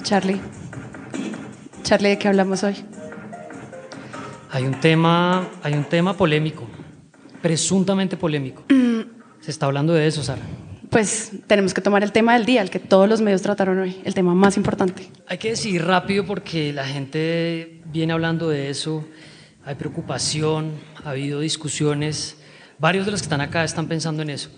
Charlie. Charlie, ¿de qué hablamos hoy? Hay un tema, hay un tema polémico, presuntamente polémico. Se está hablando de eso, Sara. Pues tenemos que tomar el tema del día, el que todos los medios trataron hoy, el tema más importante. Hay que decir rápido porque la gente viene hablando de eso, hay preocupación, ha habido discusiones, varios de los que están acá están pensando en eso.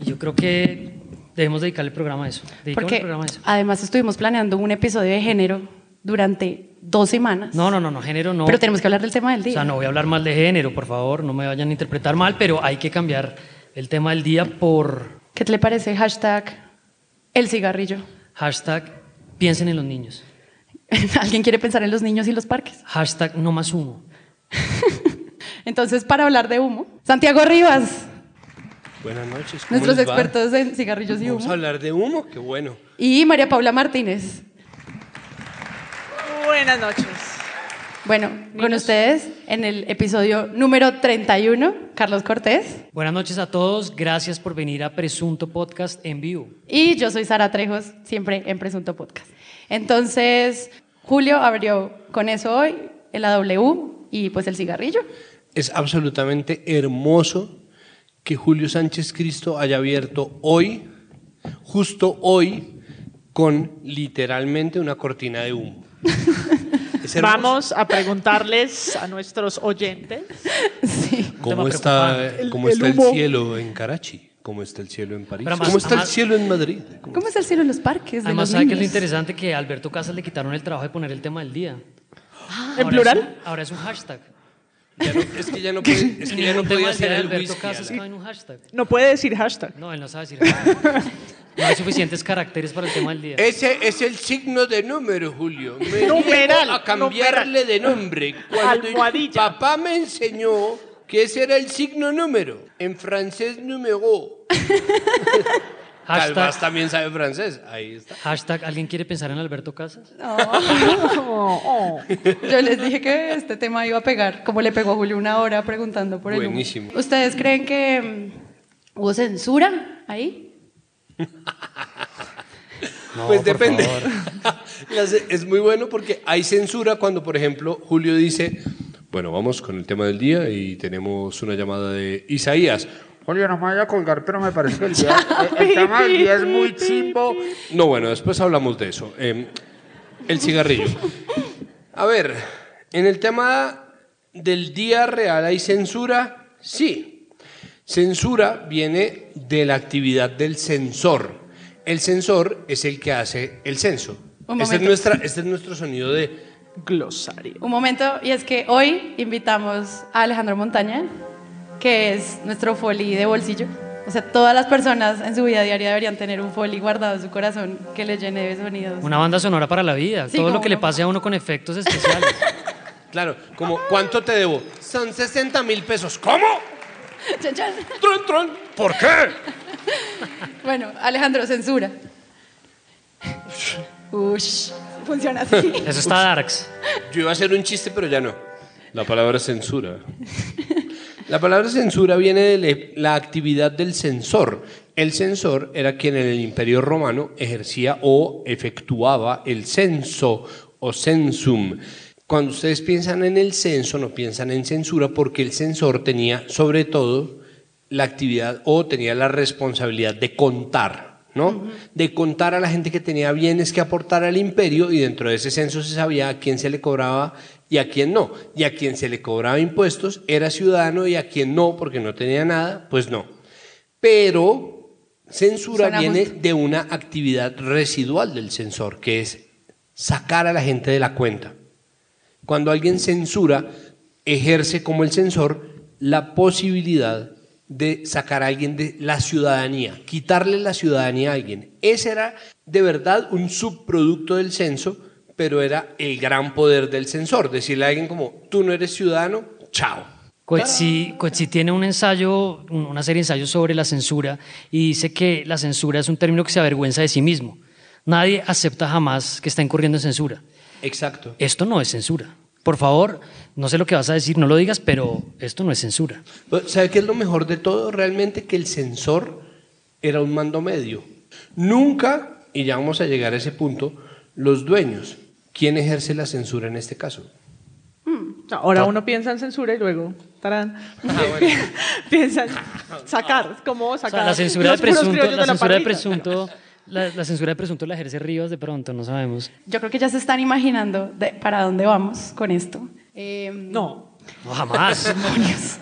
Y yo creo que debemos dedicarle el programa a eso. Porque el programa a eso. además estuvimos planeando un episodio de género durante dos semanas. No, no, no, no, género no. Pero tenemos que hablar del tema del O día. sea, no voy a hablar mal de género, por favor, no me vayan a interpretar mal, pero hay que cambiar el tema del día por ¿Qué te le parece hashtag el cigarrillo? hashtag piensen en los niños, ¿Alguien quiere pensar en los niños y los parques? hashtag no más humo. Entonces, para hablar de humo, Santiago Rivas, Buenas noches. ¿cómo nuestros les va? expertos en cigarrillos y Vamos a humo, hablar de humo, qué bueno. y María Paula Martínez. Buenas noches. Bueno, con ustedes en el episodio número 31, Carlos Cortés. Buenas noches a todos, gracias por venir a Presunto Podcast en vivo. Y yo soy Sara Trejos, siempre en Presunto Podcast. Entonces, Julio abrió con eso hoy, el AW y pues el cigarrillo. Es absolutamente hermoso que Julio Sánchez Cristo haya abierto hoy, justo hoy, con literalmente una cortina de humo. Vamos a preguntarles a nuestros oyentes. Sí. ¿Cómo está, cómo El- está el el cielo en Karachi? ¿Cómo está el cielo en París? Además- ¿Cómo está el además- cielo en Madrid? ¿Cómo es el cielo en los parques de Además, los ¿sabe qué es lo interesante? Que a Alberto Casas le quitaron el trabajo de poner el tema del día. ¿En Ahora plural? es ahora es un hashtag. Ya no- es que ya no, puede- es que ya no podía de el Alberto whisky. Casas cabe en un hashtag. No puede decir hashtag. No, él no sabe decir hashtag. No hay suficientes caracteres para el tema del día. Ese es el signo de número, Julio. Me Numeral, a cambiarle de nombre. Cuando Almohadilla. papá me enseñó que ese era el signo número. En francés, número. Hashtag, también sabe francés. Ahí está. hashtag, ¿alguien quiere pensar en Alberto Casas? Oh, oh. Yo les dije que este tema iba a pegar, como le pegó a Julio una hora preguntando por el humo. Buenísimo. ¿Ustedes creen que mm, hubo censura ahí? No, pues depende. es muy bueno porque hay censura cuando, por ejemplo, Julio dice, bueno, vamos con el tema del día y tenemos una llamada de Isaías. Julio, no me vaya a colgar, pero me parece que el, día, el, tema del día es muy chimbo. No, bueno, después hablamos de eso. Eh, el cigarrillo. A ver, en el tema del día real hay censura, sí. Censura viene de la actividad del censor. El censor es el que hace el censo. Un Este es, momento. nuestra, este es nuestro sonido de... Glosario. Un momento, y es que hoy invitamos a Alejandro Montaña, que es nuestro foley de bolsillo. O sea, todas las personas en su vida diaria deberían tener un foley guardado en su corazón que le llene de sonidos. Una banda sonora para la vida. Sí, Todo lo que le pase a uno con efectos especiales. Claro, como, ¿cuánto te debo? Son 60 mil pesos. ¿Cómo? Tron, tron. ¿Por qué? Bueno, Alejandro, censura. Ush, funciona así. Eso está darks. Yo iba a hacer un chiste, pero ya no. La palabra censura. La palabra censura viene de la actividad del censor. El censor era quien en el Imperio Romano ejercía o efectuaba el censo o censum. Cuando ustedes piensan en el censo, no piensan en censura porque el censor tenía sobre todo la actividad o tenía la responsabilidad de contar, ¿no? De contar a la gente que tenía bienes que aportar al imperio y dentro de ese censo se sabía a quién se le cobraba y a quién no. Y a quien se le cobraba impuestos era ciudadano y a quien no, porque no tenía nada, pues no. Pero censura Suena viene justo. de una actividad residual del censor, que es sacar a la gente de la cuenta. Cuando alguien censura, ejerce como el censor la posibilidad de sacar a alguien de la ciudadanía, quitarle la ciudadanía a alguien. Ese era de verdad un subproducto del censo, pero era el gran poder del censor, decirle a alguien como, tú no eres ciudadano, chao. Coetzee, Coetzee tiene un ensayo, un- una serie de ensayos sobre la censura y dice que la censura es un término que se avergüenza de sí mismo. Nadie acepta jamás que está incurriendo en censura. Exacto. Esto no es censura. Por favor, no sé lo que vas a decir, no lo digas, pero esto no es censura. Pero, ¿Sabe qué es lo mejor de todo? Realmente que el censor era un mando medio. Nunca, y ya vamos a llegar a ese punto, los dueños. ¿Quién ejerce la censura en este caso? Ahora uno piensa en censura y luego, tarán, piensa en sacar, ¿cómo O sea, sacar? la censura de presunto, la de censura de presunto, la, la censura de presunto la ejerce Rivas de pronto, no sabemos. Yo creo que ya se están imaginando de- para dónde vamos con esto. Eh, No. No, jamás. Demonios.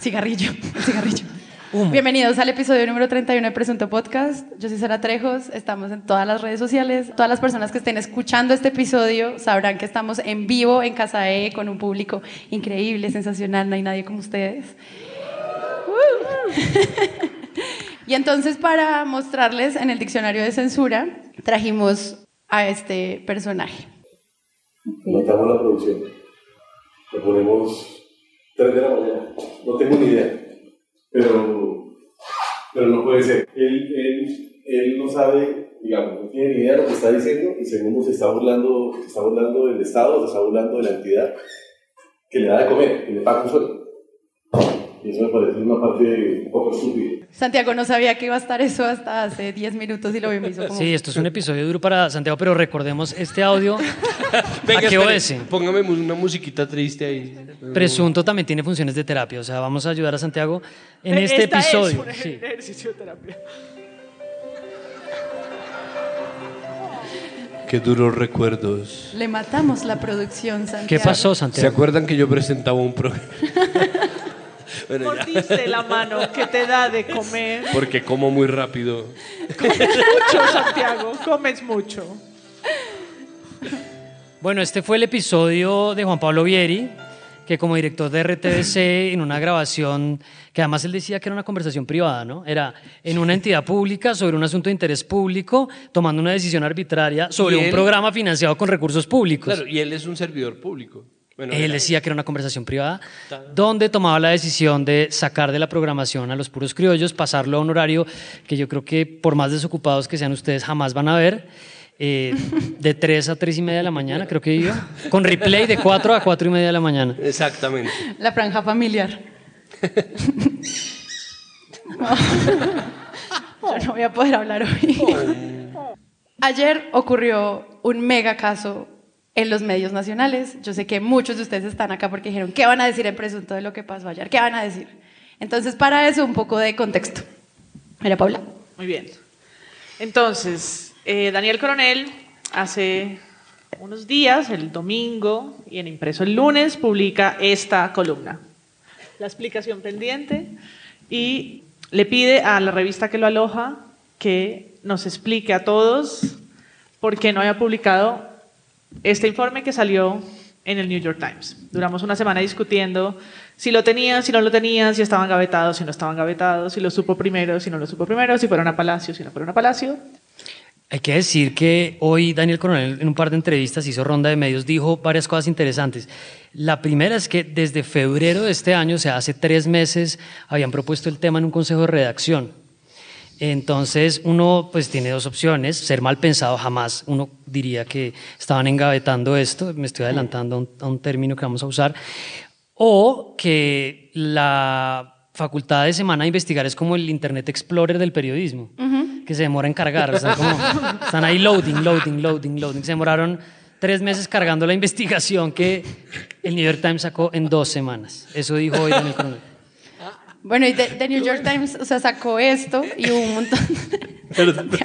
Cigarrillo, cigarrillo. Humo. Bienvenidos al episodio número 31 de Presunto Podcast. Yo soy Sara Trejos, estamos en todas las redes sociales. Todas las personas que estén escuchando este episodio sabrán que estamos en vivo en Casa E con un público increíble, sensacional, no hay nadie como ustedes. ¡Uh! y entonces para mostrarles en el diccionario de censura trajimos a este personaje. Montamos la producción. Lo ponemos 3 de la mañana. No tengo ni idea. Pero, pero no puede ser. Él, él, él no sabe, digamos, no tiene ni idea de lo que está diciendo y segundo se está burlando, se está burlando del Estado, se está burlando de la entidad que le da de comer, que le paga un sueldo. Y eso me parece una parte un poco estúpida. Santiago no sabía que iba a estar eso hasta hace 10 minutos y lo vimos hizo como... Sí, esto es un episodio duro para Santiago, pero recordemos este audio. Venga, ¿A qué obedece? Póngame una musiquita triste ahí. Presunto también tiene funciones de terapia, o sea, vamos a ayudar a Santiago en este esta episodio. Es un Sí. ejercicio de terapia. Qué duros recuerdos. Le matamos la producción, Santiago. ¿Qué pasó, ¿Se Santiago? acuerdan que yo presentaba un programa? bueno, ya. Mordiste la mano que te da de comer. Porque como muy rápido. Mucho, Santiago, comes mucho. Bueno, este fue el episodio de Juan Pablo Vieri, que como director de RTBC, en una grabación, que además él decía que era una conversación privada, ¿no? Era en una entidad pública sobre un asunto de interés público, tomando una decisión arbitraria sobre un programa financiado con recursos públicos. Claro, y él es un servidor público. Bueno, Él era- decía que era una conversación privada, donde tomaba la decisión de sacar de la programación a los puros criollos, pasarlo a un horario que yo creo que por más desocupados que sean ustedes jamás van a ver, eh, de 3 a 3 y media de la mañana, creo que iba, con replay de 4 a 4 y media de la mañana. Exactamente. La franja familiar. Yo no voy a poder hablar hoy. Ayer ocurrió un mega caso en los medios nacionales. Yo sé que muchos de ustedes están acá porque dijeron, ¿qué van a decir en presunto de lo que pasó ayer? ¿Qué van a decir? Entonces, para eso, un poco de contexto. Mira, Paula. Muy bien. Entonces, eh, Daniel Coronel hace unos días, el domingo y en impreso el lunes, publica esta columna. La explicación pendiente y le pide a la revista que lo aloja que nos explique a todos por qué no había publicado este informe que salió en el New York Times. Duramos una semana discutiendo si lo tenían, si no lo tenían, si estaban gavetados, si no estaban gavetados, si lo supo primero, si no lo supo primero, si fueron a Palacio, si no fueron a Palacio. Hay que decir que hoy Daniel Coronel en un par de entrevistas hizo ronda de medios, dijo varias cosas interesantes. La primera es que desde febrero de este año, o sea, hace tres meses, habían propuesto el tema en un consejo de redacción. Entonces uno pues tiene dos opciones, ser mal pensado jamás, uno diría que estaban engavetando esto, me estoy adelantando a un, a un término que vamos a usar, o que la facultad de semana de investigar es como el Internet Explorer del periodismo, que se demora en cargar, están, como- están ahí loading, loading, loading, loading, se demoraron tres meses cargando la investigación que el New York Times sacó en dos semanas, eso dijo hoy Daniel Coronel. Bueno, y The, The New York Times, o sea, sacó esto y hubo un montón. Perdón,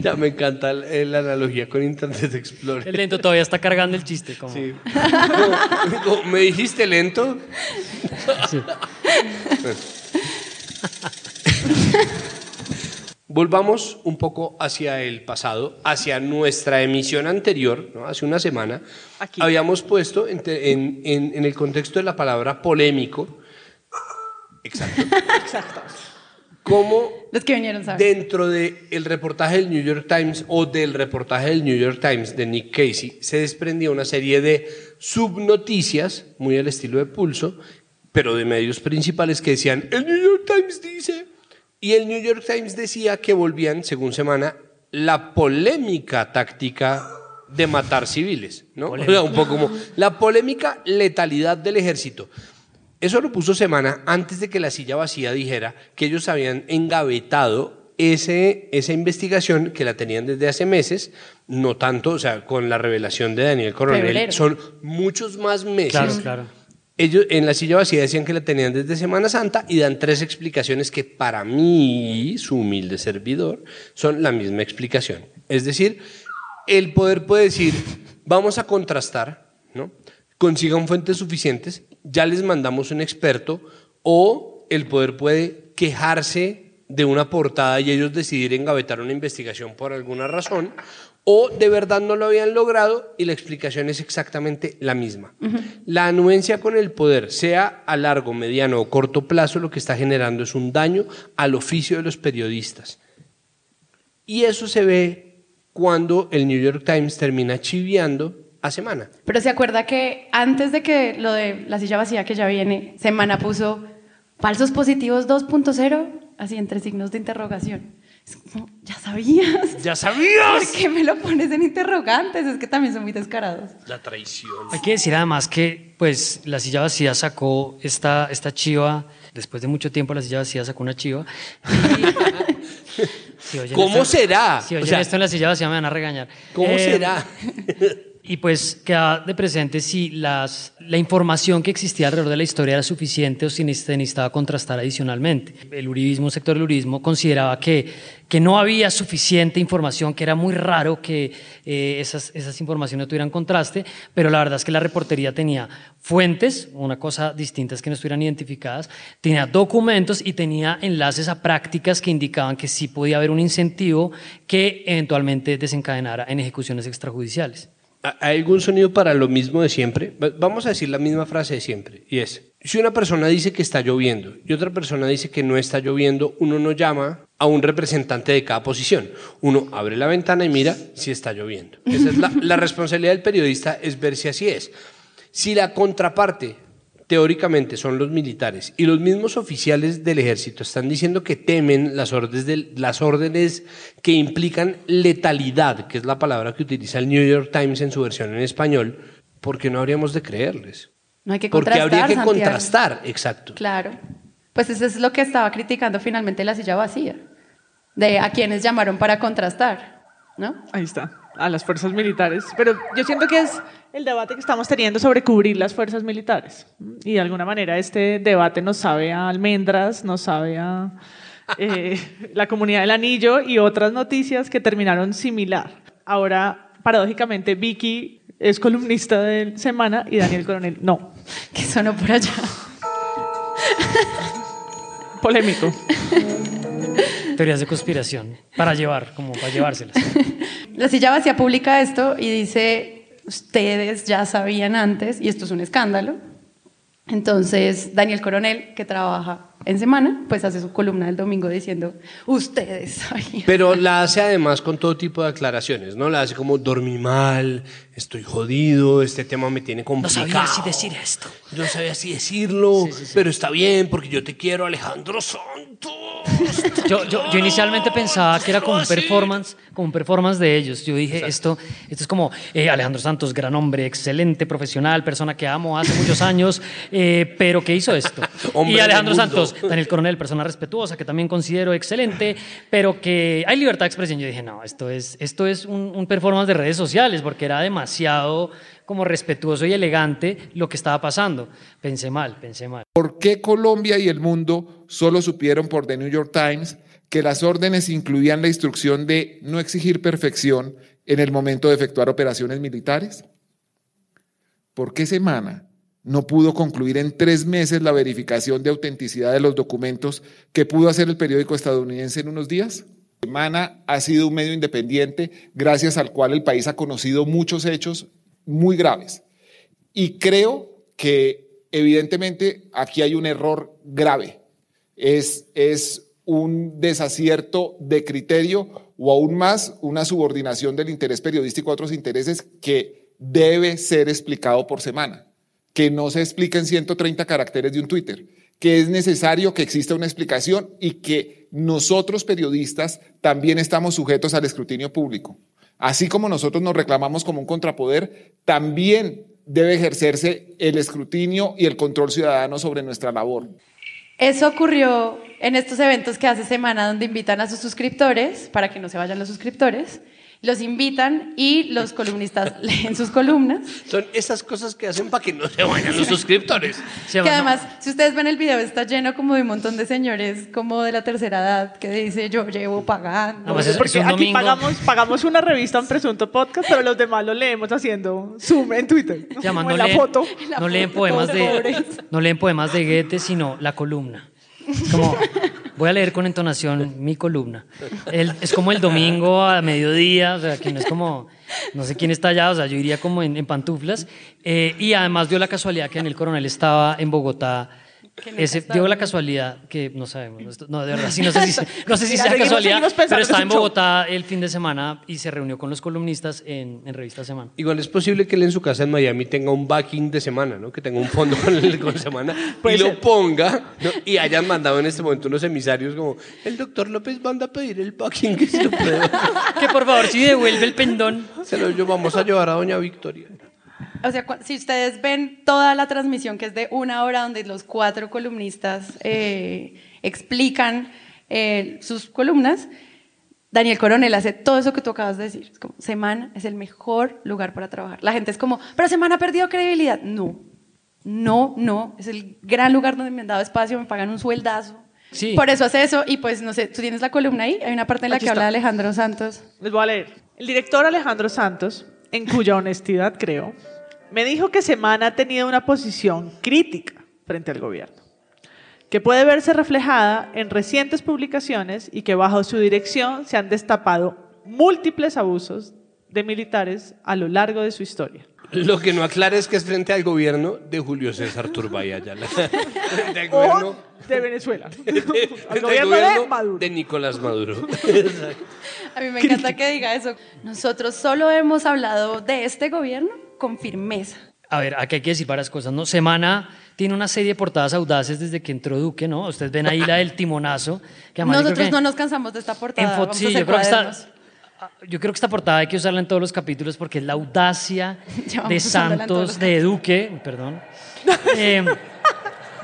Ya me encanta la analogía con Internet Explorer. El lento todavía está cargando el chiste. Como, Sí. Como- ¿Me dijiste lento? Sí. Volvamos un poco hacia el pasado, hacia nuestra emisión anterior, ¿no? hace una semana. Aquí. Habíamos puesto en, te- en- en- en el contexto de la palabra polémico, exacto, Exacto. cómo Los que vinieron saben. dentro del reportaje del New York Times o del reportaje del New York Times de Nick Casey se desprendía una serie de subnoticias, muy al estilo de pulso, pero de medios principales que decían, el New York Times dice, y el New York Times decía que volvían, según semana, la polémica táctica de matar civiles, ¿no? O sea, un poco como la polémica letalidad del ejército. Eso lo puso Semana antes de que la silla vacía dijera que ellos habían engavetado ese, esa investigación que la tenían desde hace meses, no tanto, o sea, con la revelación de Daniel Coronel, Febrero. son muchos más meses. Claro, claro. Ellos en la silla vacía decían que la tenían desde Semana Santa y dan tres explicaciones que para mí, su humilde servidor, son la misma explicación. Es decir, el poder puede decir, vamos a contrastar, ¿no? consigan fuentes suficientes, ya les mandamos un experto, o el poder puede quejarse de una portada y ellos decidir engavetar una investigación por alguna razón, o de verdad no lo habían logrado y la explicación es exactamente la misma. La anuencia con el poder, sea a largo, mediano o corto plazo, lo que está generando es un daño al oficio de los periodistas. Y eso se ve cuando el New York Times termina chiviando a semana. Pero se acuerda que antes de que lo de la silla vacía que ya viene, Semana puso falsos positivos 2.0, así entre signos de interrogación. Es como, ya sabías. ¡Ya sabías! ¿Por qué me lo pones en interrogantes? Es que también son muy descarados. La traición. Hay que decir además que pues la silla vacía sacó esta, esta chiva, después de mucho tiempo la silla vacía sacó una chiva. y- Si ¿Cómo esto- será? Si O oyen sea, esto en la silla vacía me van a regañar. ¿Cómo Eh, será? Y pues queda de presente si las, la información que existía alrededor de la historia era suficiente o si necesitaba contrastar adicionalmente. El uribismo, un sector del uribismo, consideraba que, que no había suficiente información, que era muy raro que eh, esas, esas informaciones tuvieran contraste, pero la verdad es que la reportería tenía fuentes, una cosa distinta es que no estuvieran identificadas, tenía documentos y tenía enlaces a prácticas que indicaban que sí podía haber un incentivo que eventualmente desencadenara en ejecuciones extrajudiciales. ¿Hay algún sonido para lo mismo de siempre? Va- Vamos a decir la misma frase de siempre, y es, si una persona dice que está lloviendo y otra persona dice que no está lloviendo, uno no llama a un representante de cada posición. Uno abre la ventana y mira si está lloviendo. Esa es la, la responsabilidad del periodista, es ver si así es. Si la contraparte, teóricamente, son los militares y los mismos oficiales del ejército están diciendo que temen las órdenes, del- las órdenes que implican letalidad, que es la palabra que utiliza el New York Times en su versión en español, ¿por qué no habríamos de creerles? No hay que Porque habría que Santiago. contrastar, exacto. Claro. Pues eso es lo que estaba criticando finalmente la silla vacía. De a quienes llamaron para contrastar, ¿no? Ahí está, a las fuerzas militares. Pero yo siento que es el debate que estamos teniendo sobre cubrir las fuerzas militares. Y de alguna manera este debate nos sabe a almendras, nos sabe a eh, la comunidad del anillo y otras noticias que terminaron similar. Ahora, paradójicamente, Vicky es columnista de Semana y Daniel Coronel no. Que sonó por allá. Polémico. Teorías de conspiración para llevar, como para llevárselas. La silla vacía publica esto y dice, ustedes ya sabían antes, y esto es un escándalo. Entonces, Daniel Coronel, que trabaja en semana, pues hace su columna del domingo diciendo, ustedes sabían. Pero la hace además con todo tipo de aclaraciones, ¿no? La hace como dormí mal, estoy jodido, este tema me tiene complicado. esto. Yo no sabía si decirlo, pero está bien porque yo te quiero, Alejandro Santos. Yo, yo, yo inicialmente pensaba que era como un performance, como un performance de ellos. Yo dije, esto, esto es como eh, Alejandro Santos, gran hombre, excelente profesional, persona que amo hace muchos años, eh, pero que hizo esto. Y Alejandro. Santos, Daniel Coronel, persona respetuosa, que también considero excelente, pero que hay libertad de expresión. Yo dije, no, esto es, esto es un, un performance de redes sociales, porque era demasiado como respetuoso y elegante lo que estaba pasando. Pensé mal, pensé mal. ¿Por qué Colombia y el mundo solo supieron por The New York Times que las órdenes incluían la instrucción de no exigir perfección en el momento de efectuar operaciones militares? ¿Por qué Semana no pudo concluir en tres meses la verificación de autenticidad de los documentos que pudo hacer el periódico estadounidense en unos días? Semana ha sido un medio independiente gracias al cual el país ha conocido muchos hechos muy graves. Y creo que evidentemente aquí hay un error grave. Es, es un desacierto de criterio o aún más una subordinación del interés periodístico a otros intereses que debe ser explicado por semana, que no se explica en 130 caracteres de un Twitter, que es necesario que exista una explicación y que nosotros periodistas también estamos sujetos al escrutinio público. Así como nosotros nos reclamamos como un contrapoder, también debe ejercerse el escrutinio y el control ciudadano sobre nuestra labor. Eso ocurrió en estos eventos que hace semana donde invitan a sus suscriptores, para que no se vayan los suscriptores, los invitan y los columnistas leen sus columnas. Son esas cosas que hacen para que no se vayan los suscriptores. Se Que además, si ustedes ven el video, está lleno como de un montón de señores como de la tercera edad que dice yo llevo pagando. No, pues es- Porque un aquí pagamos, pagamos una revista, un presunto podcast, pero los demás lo leemos haciendo zoom en Twitter. Se llama, o no, en la leen, foto. no leen poemas de pobres. no leen poemas de Goethe, sino la columna. Como voy a leer con entonación mi columna. El- es como el domingo a mediodía, o sea, que no es como no sé quién está allá, o sea, yo iría como en, en pantuflas. Eh, y además dio la casualidad que Daniel Coronel estaba en Bogotá. Ese, dio la casualidad que no sabemos, no, de verdad, sí, no sé si, no sé si Mira, sea seguimos- casualidad, seguimos pero estaba es en. Bogotá el fin de semana y se reunió con los columnistas en, en Revista Semana. Igual es posible que él en su casa en Miami tenga un backing de semana, ¿no? Que tenga un fondo con, el, con semana y lo ponga ¿no? y hayan mandado en este momento unos emisarios como el doctor López manda a pedir el backing que se lo Que por favor, si devuelve el pendón. se lo llevamos a llevar a doña Victoria. O sea, si ustedes ven toda la transmisión que es de una hora donde los cuatro columnistas eh, explican eh, sus columnas, Daniel Coronel hace todo eso que tú acabas de decir. Es como, Semana es el mejor lugar para trabajar. La gente es como, pero Semana ha perdido credibilidad. No, no, no. Es el gran lugar donde me han dado espacio, me pagan un sueldazo. Sí. Por eso hace eso. Y pues, no sé, tú tienes la columna ahí. Hay una parte en la Aquí que habla de Alejandro Santos. Les voy a leer. El director Alejandro Santos, en cuya honestidad creo, me dijo que Semana ha tenido una posición crítica frente al gobierno, que puede verse reflejada en recientes publicaciones y que bajo su dirección se han destapado múltiples abusos de militares a lo largo de su historia. Lo que no aclara es que es frente al gobierno de Julio César Turbay Ayala. frente al O gobierno, de Venezuela. al frente al gobierno de Maduro. de Nicolás Maduro. A mí me encanta que diga eso. Nosotros solo hemos hablado de este gobierno con firmeza. A ver, aquí hay que decir varias cosas, ¿no? Semana tiene una serie de portadas audaces desde que entró Duque, ¿no? Ustedes ven ahí la del timonazo. Que Nosotros que no nos cansamos de esta en portada. fo- Vamos sí, a hacer yo creo que esta, cuadernos. ah, yo creo que esta portada hay que usarla en todos los capítulos porque es la audacia de en Santos, de Duque, perdón, eh,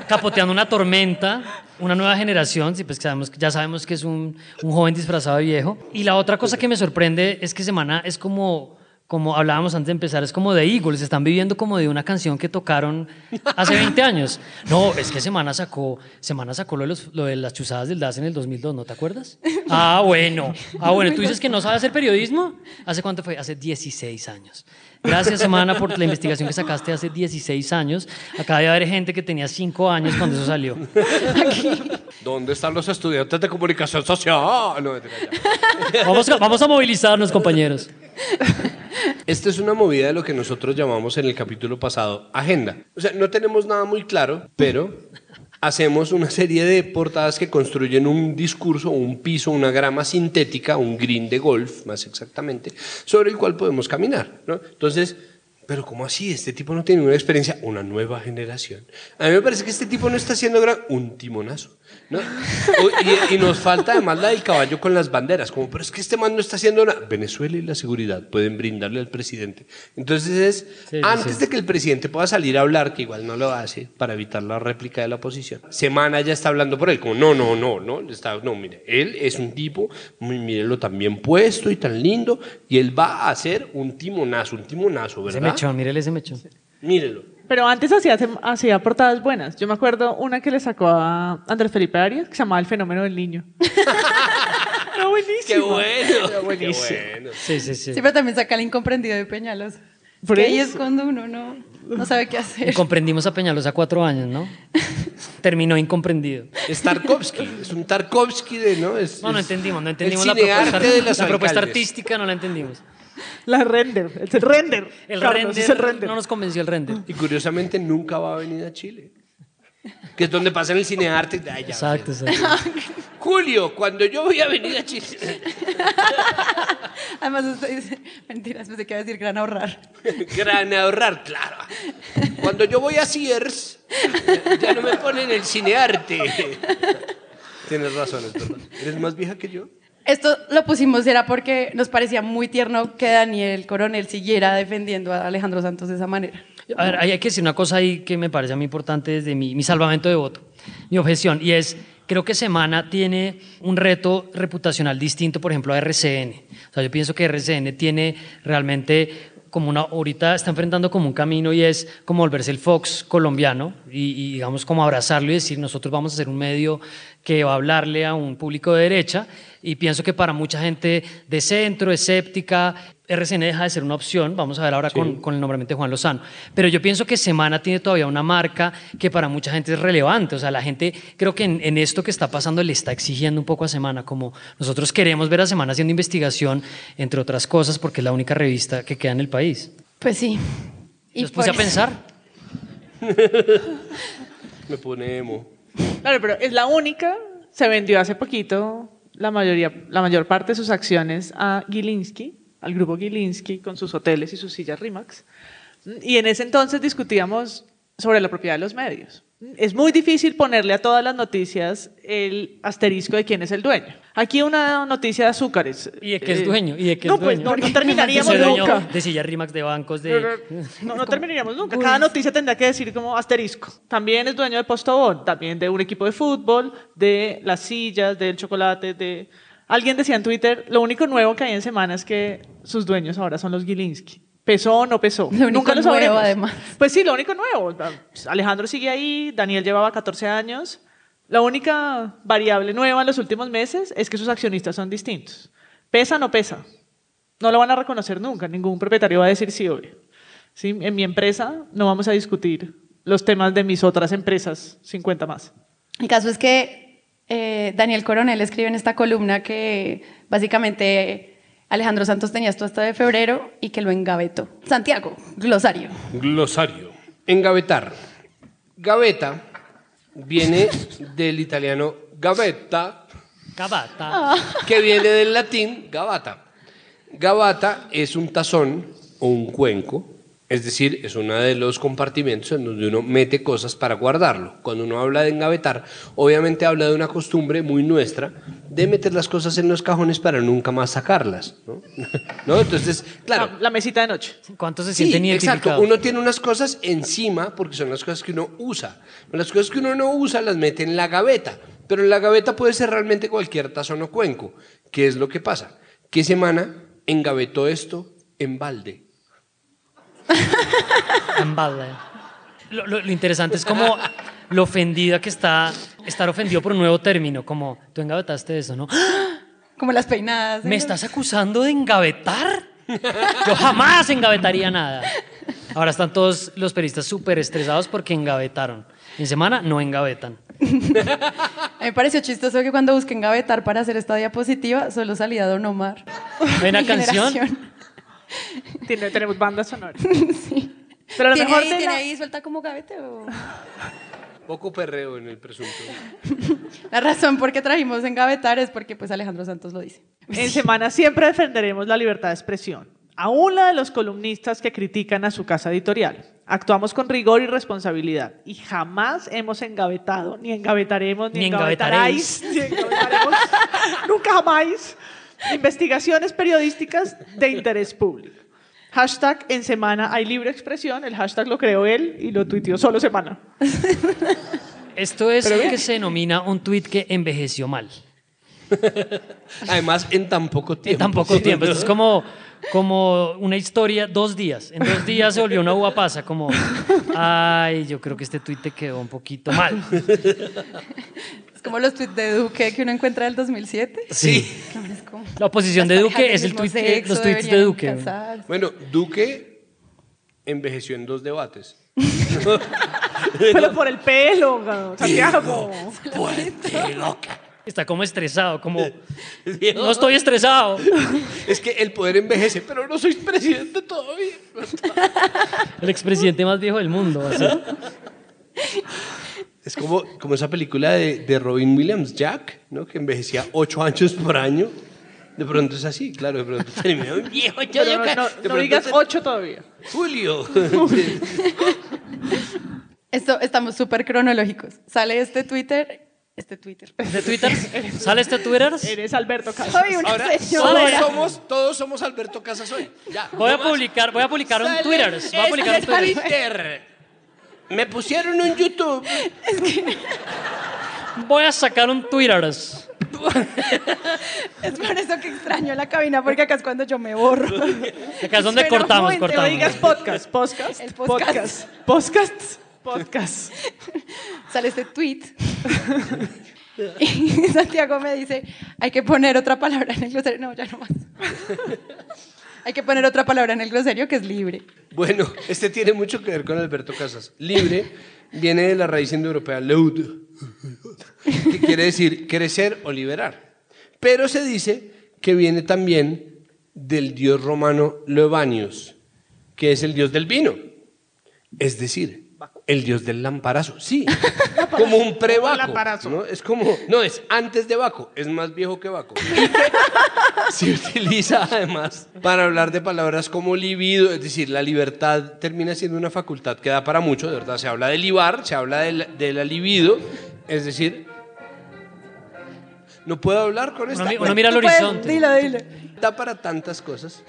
capoteando una tormenta, una nueva generación, sí, pues sabemos, ya sabemos que es un, un joven disfrazado de viejo. Y la otra cosa que me sorprende es que Semana es como, como hablábamos antes de empezar, es como de Eagles, están viviendo como de una canción que tocaron hace 20 años. No, es que Semana sacó, Semana sacó lo de, los- lo de las chuzadas del DAS en el 2002, ¿no te acuerdas? Ah, bueno. Ah, bueno, tú dices que no sabes hacer periodismo. ¿Hace cuánto fue? Hace 16 años. Gracias, Semana, por la investigación que sacaste hace 16 años. Acaba de haber gente que tenía 5 años cuando eso salió. ¿Dónde están los estudiantes de comunicación social? No. Vamos a, vamos a movilizarnos, compañeros. Esta es una movida de lo que nosotros llamamos en el capítulo pasado agenda. O sea, no tenemos nada muy claro, pero hacemos una serie de portadas que construyen un discurso, un piso, una grama sintética, un green de golf, más exactamente, sobre el cual podemos caminar. ¿no? Entonces, pero ¿cómo así? Este tipo no tiene una experiencia, una nueva generación. A mí me parece que este tipo no está haciendo gran... un timonazo. Y, y nos falta además la del caballo con las banderas, como, pero es que este man no está haciendo nada. Venezuela y la seguridad pueden brindarle al presidente. Entonces es, Sí, antes sí. de que el presidente pueda salir a hablar, que igual no lo hace, para evitar la réplica de la oposición, Semana ya está hablando por él, como, no, no, no, no, está, no, mire, él es un tipo, mírelo tan bien puesto y tan lindo, y él va a hacer un timonazo, un timonazo, Ese ¿verdad? mechón, mírele ese mechón. Mírelo. Pero antes hacía, hacía portadas buenas. Yo me acuerdo una que le sacó a Andrés Felipe Arias, que se llamaba El fenómeno del niño. Era buenísimo. ¡Qué bueno! Era ¡Qué buenísimo. bueno! Sí, sí, sí. Siempre también saca el incomprendido de Peñalosa. Por que ahí eso. es cuando uno no, no sabe qué Y hacer. comprendimos a Peñalosa cuatro años, ¿no? Terminó incomprendido. Es Tarkovsky, es un Tarkovsky de, ¿no? Es, No, no es entendimos, no entendimos la propuesta, de la propuesta artística, no la entendimos. La render. Es el render. El Carlos, render, es el render. no nos convenció el render. Y curiosamente nunca va a venir a Chile. Que es donde pasa en el cinearte. Ay, ya, Exacto, exacto. Julio, cuando yo voy a venir a Chile. Además, usted dice, mentiras, pensé que iba a decir gran ahorrar. Gran ahorrar, claro. Cuando yo voy a Sears, ya no me ponen el cinearte. Tienes razón, es verdad. ¿Eres más vieja que yo? Esto lo pusimos era porque nos parecía muy tierno que Daniel Coronel siguiera defendiendo a Alejandro Santos de esa manera. A ver, hay que decir una cosa ahí que me parece a mí importante desde mi, mi salvamento de voto, mi objeción, y es, creo que Semana tiene un reto reputacional distinto, por ejemplo, a RCN. O sea, yo pienso que RCN tiene realmente como una, ahorita está enfrentando como un camino y es como volverse el Fox colombiano y, y, digamos como abrazarlo y decir nosotros vamos a ser un medio que va a hablarle a un público de derecha y pienso que para mucha gente de centro, escéptica, RCN deja de ser una opción, vamos a ver ahora con, con, el nombramiento de Juan Lozano, pero yo pienso que Semana tiene todavía una marca que para mucha gente es relevante, o sea, la gente creo que en, en, esto que está pasando le está exigiendo un poco a Semana, como nosotros queremos ver a Semana haciendo investigación, entre otras cosas, porque es la única revista que queda en el país. Pues sí. Y Nos puse a pensar. Me pone emo. Claro, pero es la única, se vendió hace poquito la, mayoría, la mayor parte de sus acciones a Gilinski, al grupo Gilinski, con sus hoteles y sus sillas Rimax. Y en ese entonces discutíamos sobre la propiedad de los medios. Es muy difícil ponerle a todas las noticias el asterisco de quién es el dueño. Aquí una noticia de azúcares. ¿Y de qué es dueño? ¿Y de qué no, es dueño? Pues no, no terminaríamos nunca. De sillas Rimax, de bancos, de... No, no terminaríamos nunca. Cada noticia tendrá que decir como asterisco. También es dueño de Postobón, también de un equipo de fútbol, de las sillas, del chocolate, de... Alguien decía en Twitter, lo único nuevo que hay en semana es que sus dueños ahora son los Gilinski. ¿Pesó o no pesó? Lo único Nunca lo nuevo, sabremos. además. Pues sí, lo único nuevo. Alejandro sigue ahí, Daniel llevaba 14 años. La única variable nueva en los últimos meses es que sus accionistas son distintos. ¿Pesa o no pesa? No lo van a reconocer nunca. Ningún propietario va a decir sí, obvio. ¿Sí? En mi empresa no vamos a discutir los temas de mis otras empresas, 50 más. El caso es que eh, Daniel Coronel escribe en esta columna que básicamente Alejandro Santos tenía esto hasta de febrero y que lo engavetó. Santiago, glosario. Glosario. Engavetar. Gaveta viene del italiano gavetta, Cabata. que viene del latín gavata. Gavata es un tazón o un cuenco, es decir, es uno de los compartimentos en donde uno mete cosas para guardarlo. Cuando uno habla de engavetar, obviamente habla de una costumbre muy nuestra de meter las cosas en los cajones para nunca más sacarlas. ¿no? ¿No? Entonces, claro. La, la mesita de noche. ¿Cuántos se Sí, sienten identificados? exacto. Uno tiene unas cosas encima porque son las cosas que uno usa. Las cosas que uno no usa las mete en la gaveta. Pero en la gaveta puede ser realmente cualquier tazón o cuenco. ¿Qué es lo que pasa? ¿Qué semana engavetó esto en balde? En balde. Lo, lo- lo interesante es como lo ofendida que está estar ofendido por un nuevo término, como tú engavetaste eso, ¿no? Como las peinadas. ¿eh? ¿Me estás acusando de engavetar? Yo jamás engavetaría nada. Ahora están todos los periodistas súper estresados porque engavetaron. En semana no engavetan. A mí me pareció chistoso que cuando busqué engavetar para hacer esta diapositiva, solo salía Don Omar. ¿Hay una Mi canción? generación. Tiene- tenemos banda sonora. sí. Pero a lo ¿Tiene, mejor ahí, de ¿Tiene la- ahí suelta como gavete o...? Poco perreo en el presunto. La razón por qué trajimos engavetar es porque pues Alejandro Santos lo dice. En semana siempre defenderemos la libertad de expresión, aún la de los columnistas que critican a su casa editorial. Actuamos con rigor y responsabilidad y jamás hemos engavetado, ni engavetaremos, ni, Ni engavetaréis, ni engavetaremos, nunca jamás, investigaciones periodísticas de interés público. Hashtag en semana hay libre expresión, el hashtag lo creó él y lo tuiteó solo semana. Esto es lo que se denomina un tuit que envejeció mal. Además, en tan poco tiempo. En tan poco tiempo. Esto es como, como una historia, dos días. En dos días se volvió una uva pasa, como, ay, yo creo que este tuit te quedó un poquito mal. Es como los tweets de Duque que uno encuentra del 2007. Sí. Como, La oposición de Duque es el sexo los tweets de Duque. casarse. Bueno, Duque envejeció en dos debates. Pero por el pelo, Santiago. Fuerte, loca. Está como estresado, como, no estoy estresado. Es que el poder envejece, pero no soy presidente todavía. El expresidente más viejo del mundo. ser. Es como, como esa película de, de Robin Williams, Jack, ¿no? que envejecía ocho años por año. De pronto es así, claro, de pronto termina un viejo. yo- no, no- no digas ocho todavía. Julio. Esto, estamos súper cronológicos. Sale este Twitter este Twitter. ¿De Twitter? ¿Sale este Twitter? Eres Alberto Casas. Soy una Ahora todos somos, todos somos Alberto Casas hoy. Ya, Voy a publicar, voy a publicar un Twitter. Voy a publicar un este Twitter. Me pusieron un YouTube. Voy a sacar un Twitter. Es por eso que extraño la cabina, porque acá es cuando yo me borro. Acá es donde cortamos, cortamos. digas podcast, podcast, El podcast. podcast, podcast, podcast. Sale este tweet. Y Santiago me dice, hay que poner otra palabra en el glosario. No, ya no más. Hay que poner otra palabra en el glosario que es libre. Bueno, este tiene mucho que ver con Alberto Casas. Libre viene de la raíz indoeuropea leud, que quiere decir crecer o liberar. Pero se dice que viene también del dios romano Leobanius, que es el dios del vino. Es decir, el dios del lamparazo. Sí, como un pre-Baco. ¿no? Es como, no, es antes de Baco, es más viejo que Baco. Se utiliza además para hablar de palabras como libido, es decir, la libertad termina siendo una facultad que da para mucho, de verdad. Se habla de libar, se habla de la, de la libido, es decir, no puedo hablar con esta. Uno, mi- uno mira al Tú puedes, horizonte. Dilo, dilo. da para tantas cosas,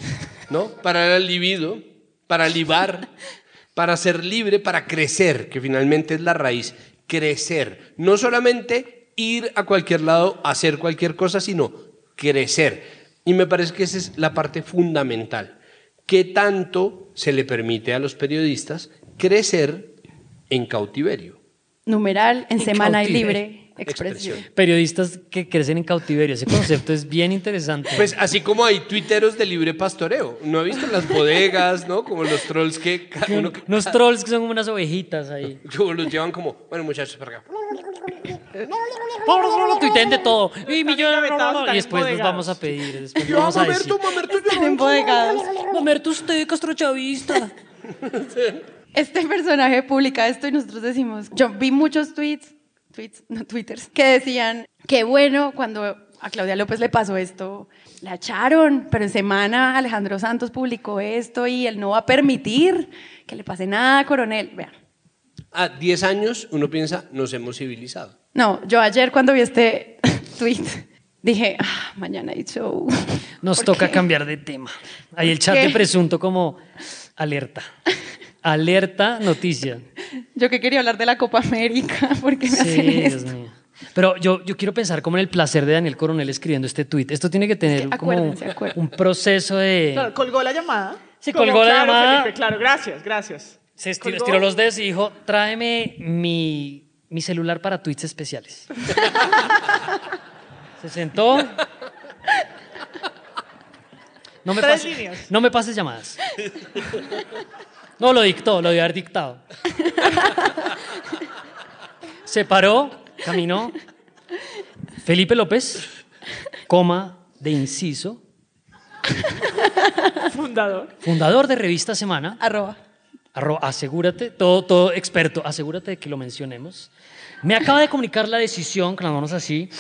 ¿no? Para el libido, para libar, para ser libre, para crecer, que finalmente es la raíz, crecer. No solamente ir a cualquier lado hacer cualquier cosa, sino crecer. Y me parece que esa es la parte fundamental. ¿Qué tanto se le permite a los periodistas crecer en cautiverio? Numeral, en En semana y libre, expresión. Periodistas que crecen en cautiverio. Ese concepto es bien interesante. Pues así como hay tuiteros de libre pastoreo. ¿No ha visto las bodegas, no? Como los trolls que... ca- uno que- Unos trolls que son como unas ovejitas ahí. Como los llevan como, bueno muchachos, para acá. Tuiteen de todo. Y, millones, y después nos vamos a pedir. Después vamos a decir. Mamerto usted, castrochavista. Este personaje publica esto y nosotros decimos, yo vi muchos tweets, tweets, no twitters, que decían, qué bueno cuando a Claudia López le pasó esto, la echaron, pero en semana Alejandro Santos publicó esto y él no va a permitir que le pase nada a Coronel. Vean. A 10 años uno piensa, nos hemos civilizado. No, yo ayer cuando vi este tweet dije, ah, mañana hay show. Nos ¿Por toca qué? cambiar de tema. Ahí el chat qué? de presunto como alerta. Alerta noticia. Yo que quería hablar de la Copa América, porque me Sí, hacen Dios esto? mío. Pero yo, yo quiero pensar como en el placer de Daniel Coronel escribiendo este tuit. Esto tiene que tener que como un proceso de... Claro, colgó la llamada. Sí, Como, colgó la claro, llamada. Felipe, claro, gracias, gracias. Se estiró, los dedos y dijo, tráeme mi, mi celular para tweets especiales. Se sentó. No me, Tres pases, líneas. no me pases llamadas. No, lo dictó, lo dio haber dictado. Se paró, caminó. Felipe López, coma de inciso, Fundador. fundador de Revista Semana. Arroba. Arro- asegúrate, todo, todo experto, asegúrate de que lo mencionemos. Me acaba de comunicar la decisión, con las manos así,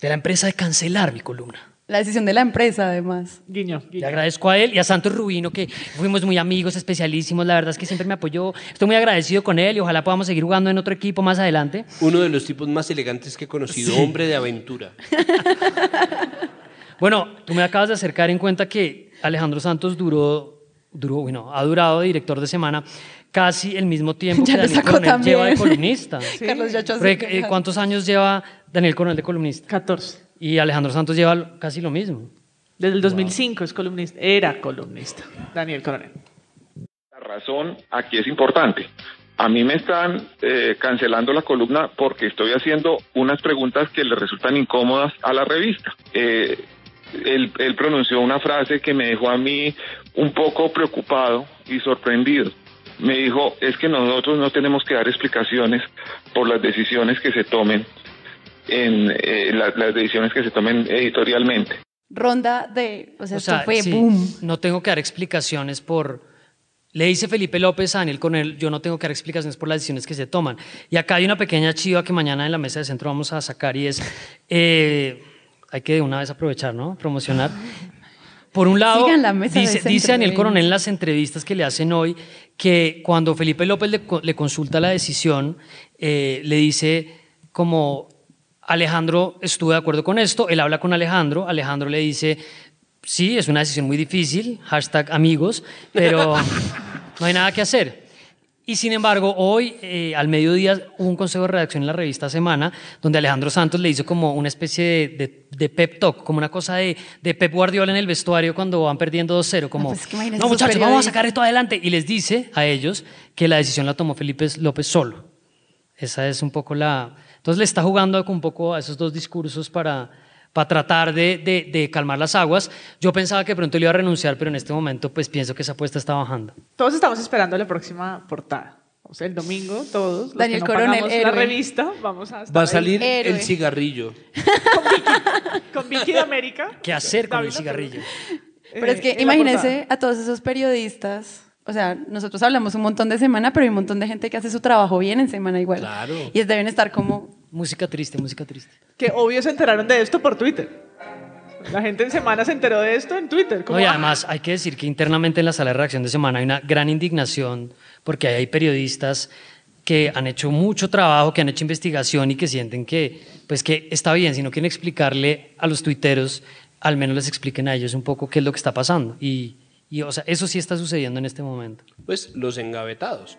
de la empresa de cancelar mi columna. La decisión de la empresa, además. Guiño, Le guiño. agradezco a él y a Santos Rubino, que fuimos muy amigos, especialísimos. La verdad es que siempre me apoyó. Estoy muy agradecido con él y ojalá podamos seguir jugando en otro equipo más adelante. Uno de los tipos más elegantes que he conocido, hombre de aventura. Bueno, tú me acabas de acercar en cuenta que Alejandro Santos duró, duró, bueno, ha durado de director de semana casi el mismo tiempo Ya que Daniel sacó Coronel también. lleva de columnista. Carlos ya eh. ¿Cuántos años lleva Daniel Coronel de columnista? 14. Y Alejandro Santos lleva casi lo mismo. Desde el 2005 es columnista. Era columnista. Daniel Coronel. La razón aquí es importante. A mí me están eh, cancelando la columna porque estoy haciendo unas preguntas que le resultan incómodas a la revista. Eh, él, él pronunció una frase que me dejó a mí un poco preocupado y sorprendido. Me dijo, es que nosotros no tenemos que dar explicaciones por las decisiones que se tomen en eh, la- las decisiones que se tomen editorialmente. Ronda de. O sea, O esto fue sí, boom. no tengo que dar explicaciones por... Le dice Felipe López a Daniel Coronel, yo no tengo que dar explicaciones por las decisiones que se toman. Y acá hay una pequeña chiva que mañana en la mesa de centro vamos a sacar y es, eh, hay que de una vez aprovechar, ¿no? Promocionar. Por un lado, la mesa de dice, centro, dice Daniel. Coronel en las entrevistas que le hacen hoy que cuando Felipe López le consulta la decisión, eh, le dice como Alejandro estuvo de acuerdo con esto, él habla con Alejandro, Alejandro le dice, sí, es una decisión muy difícil, hashtag amigos, pero no hay nada que hacer. Y sin embargo, hoy eh, al mediodía hubo un consejo de redacción en la revista Semana, donde Alejandro Santos le hizo como una especie de, de- de pep talk, como una cosa de, de Pep Guardiola en el vestuario cuando van perdiendo 2-0, como, pues es que imagínate no muchachos, vamos a periodistas". sacar esto adelante. Y les dice a ellos que la decisión la tomó Felipe López solo. Esa es un poco la... Entonces le está jugando un poco a esos dos discursos para, para tratar de, de- de calmar las aguas. Yo pensaba que pronto le iba a renunciar, pero en este momento pues pienso que esa apuesta está bajando. Todos estamos esperando la próxima portada. O sea, el domingo, todos. Los Daniel que no Coronel, pagamos la revista, vamos a estar Va a ahí salir Héroe. el cigarrillo. con Vicky de América. ¿Qué hacer con el cigarrillo? Pero es que Eh, imagínense a todos esos periodistas. O sea, nosotros hablamos un montón de semana, pero hay un montón de gente que hace su trabajo bien en semana igual. Claro. Y deben estar como. Música triste, música triste. Que obvio se enteraron de esto por Twitter. La gente en semana se enteró de esto en Twitter. Como, No, y además hay que decir que internamente en la sala de reacción de semana hay una gran indignación porque ahí hay periodistas que han hecho mucho trabajo, que han hecho investigación y que sienten que, pues que está bien, si no quieren explicarle a los tuiteros, al menos les expliquen a ellos un poco qué es lo que está pasando. Y, y, o sea, eso sí está sucediendo en este momento. Pues los engavetados.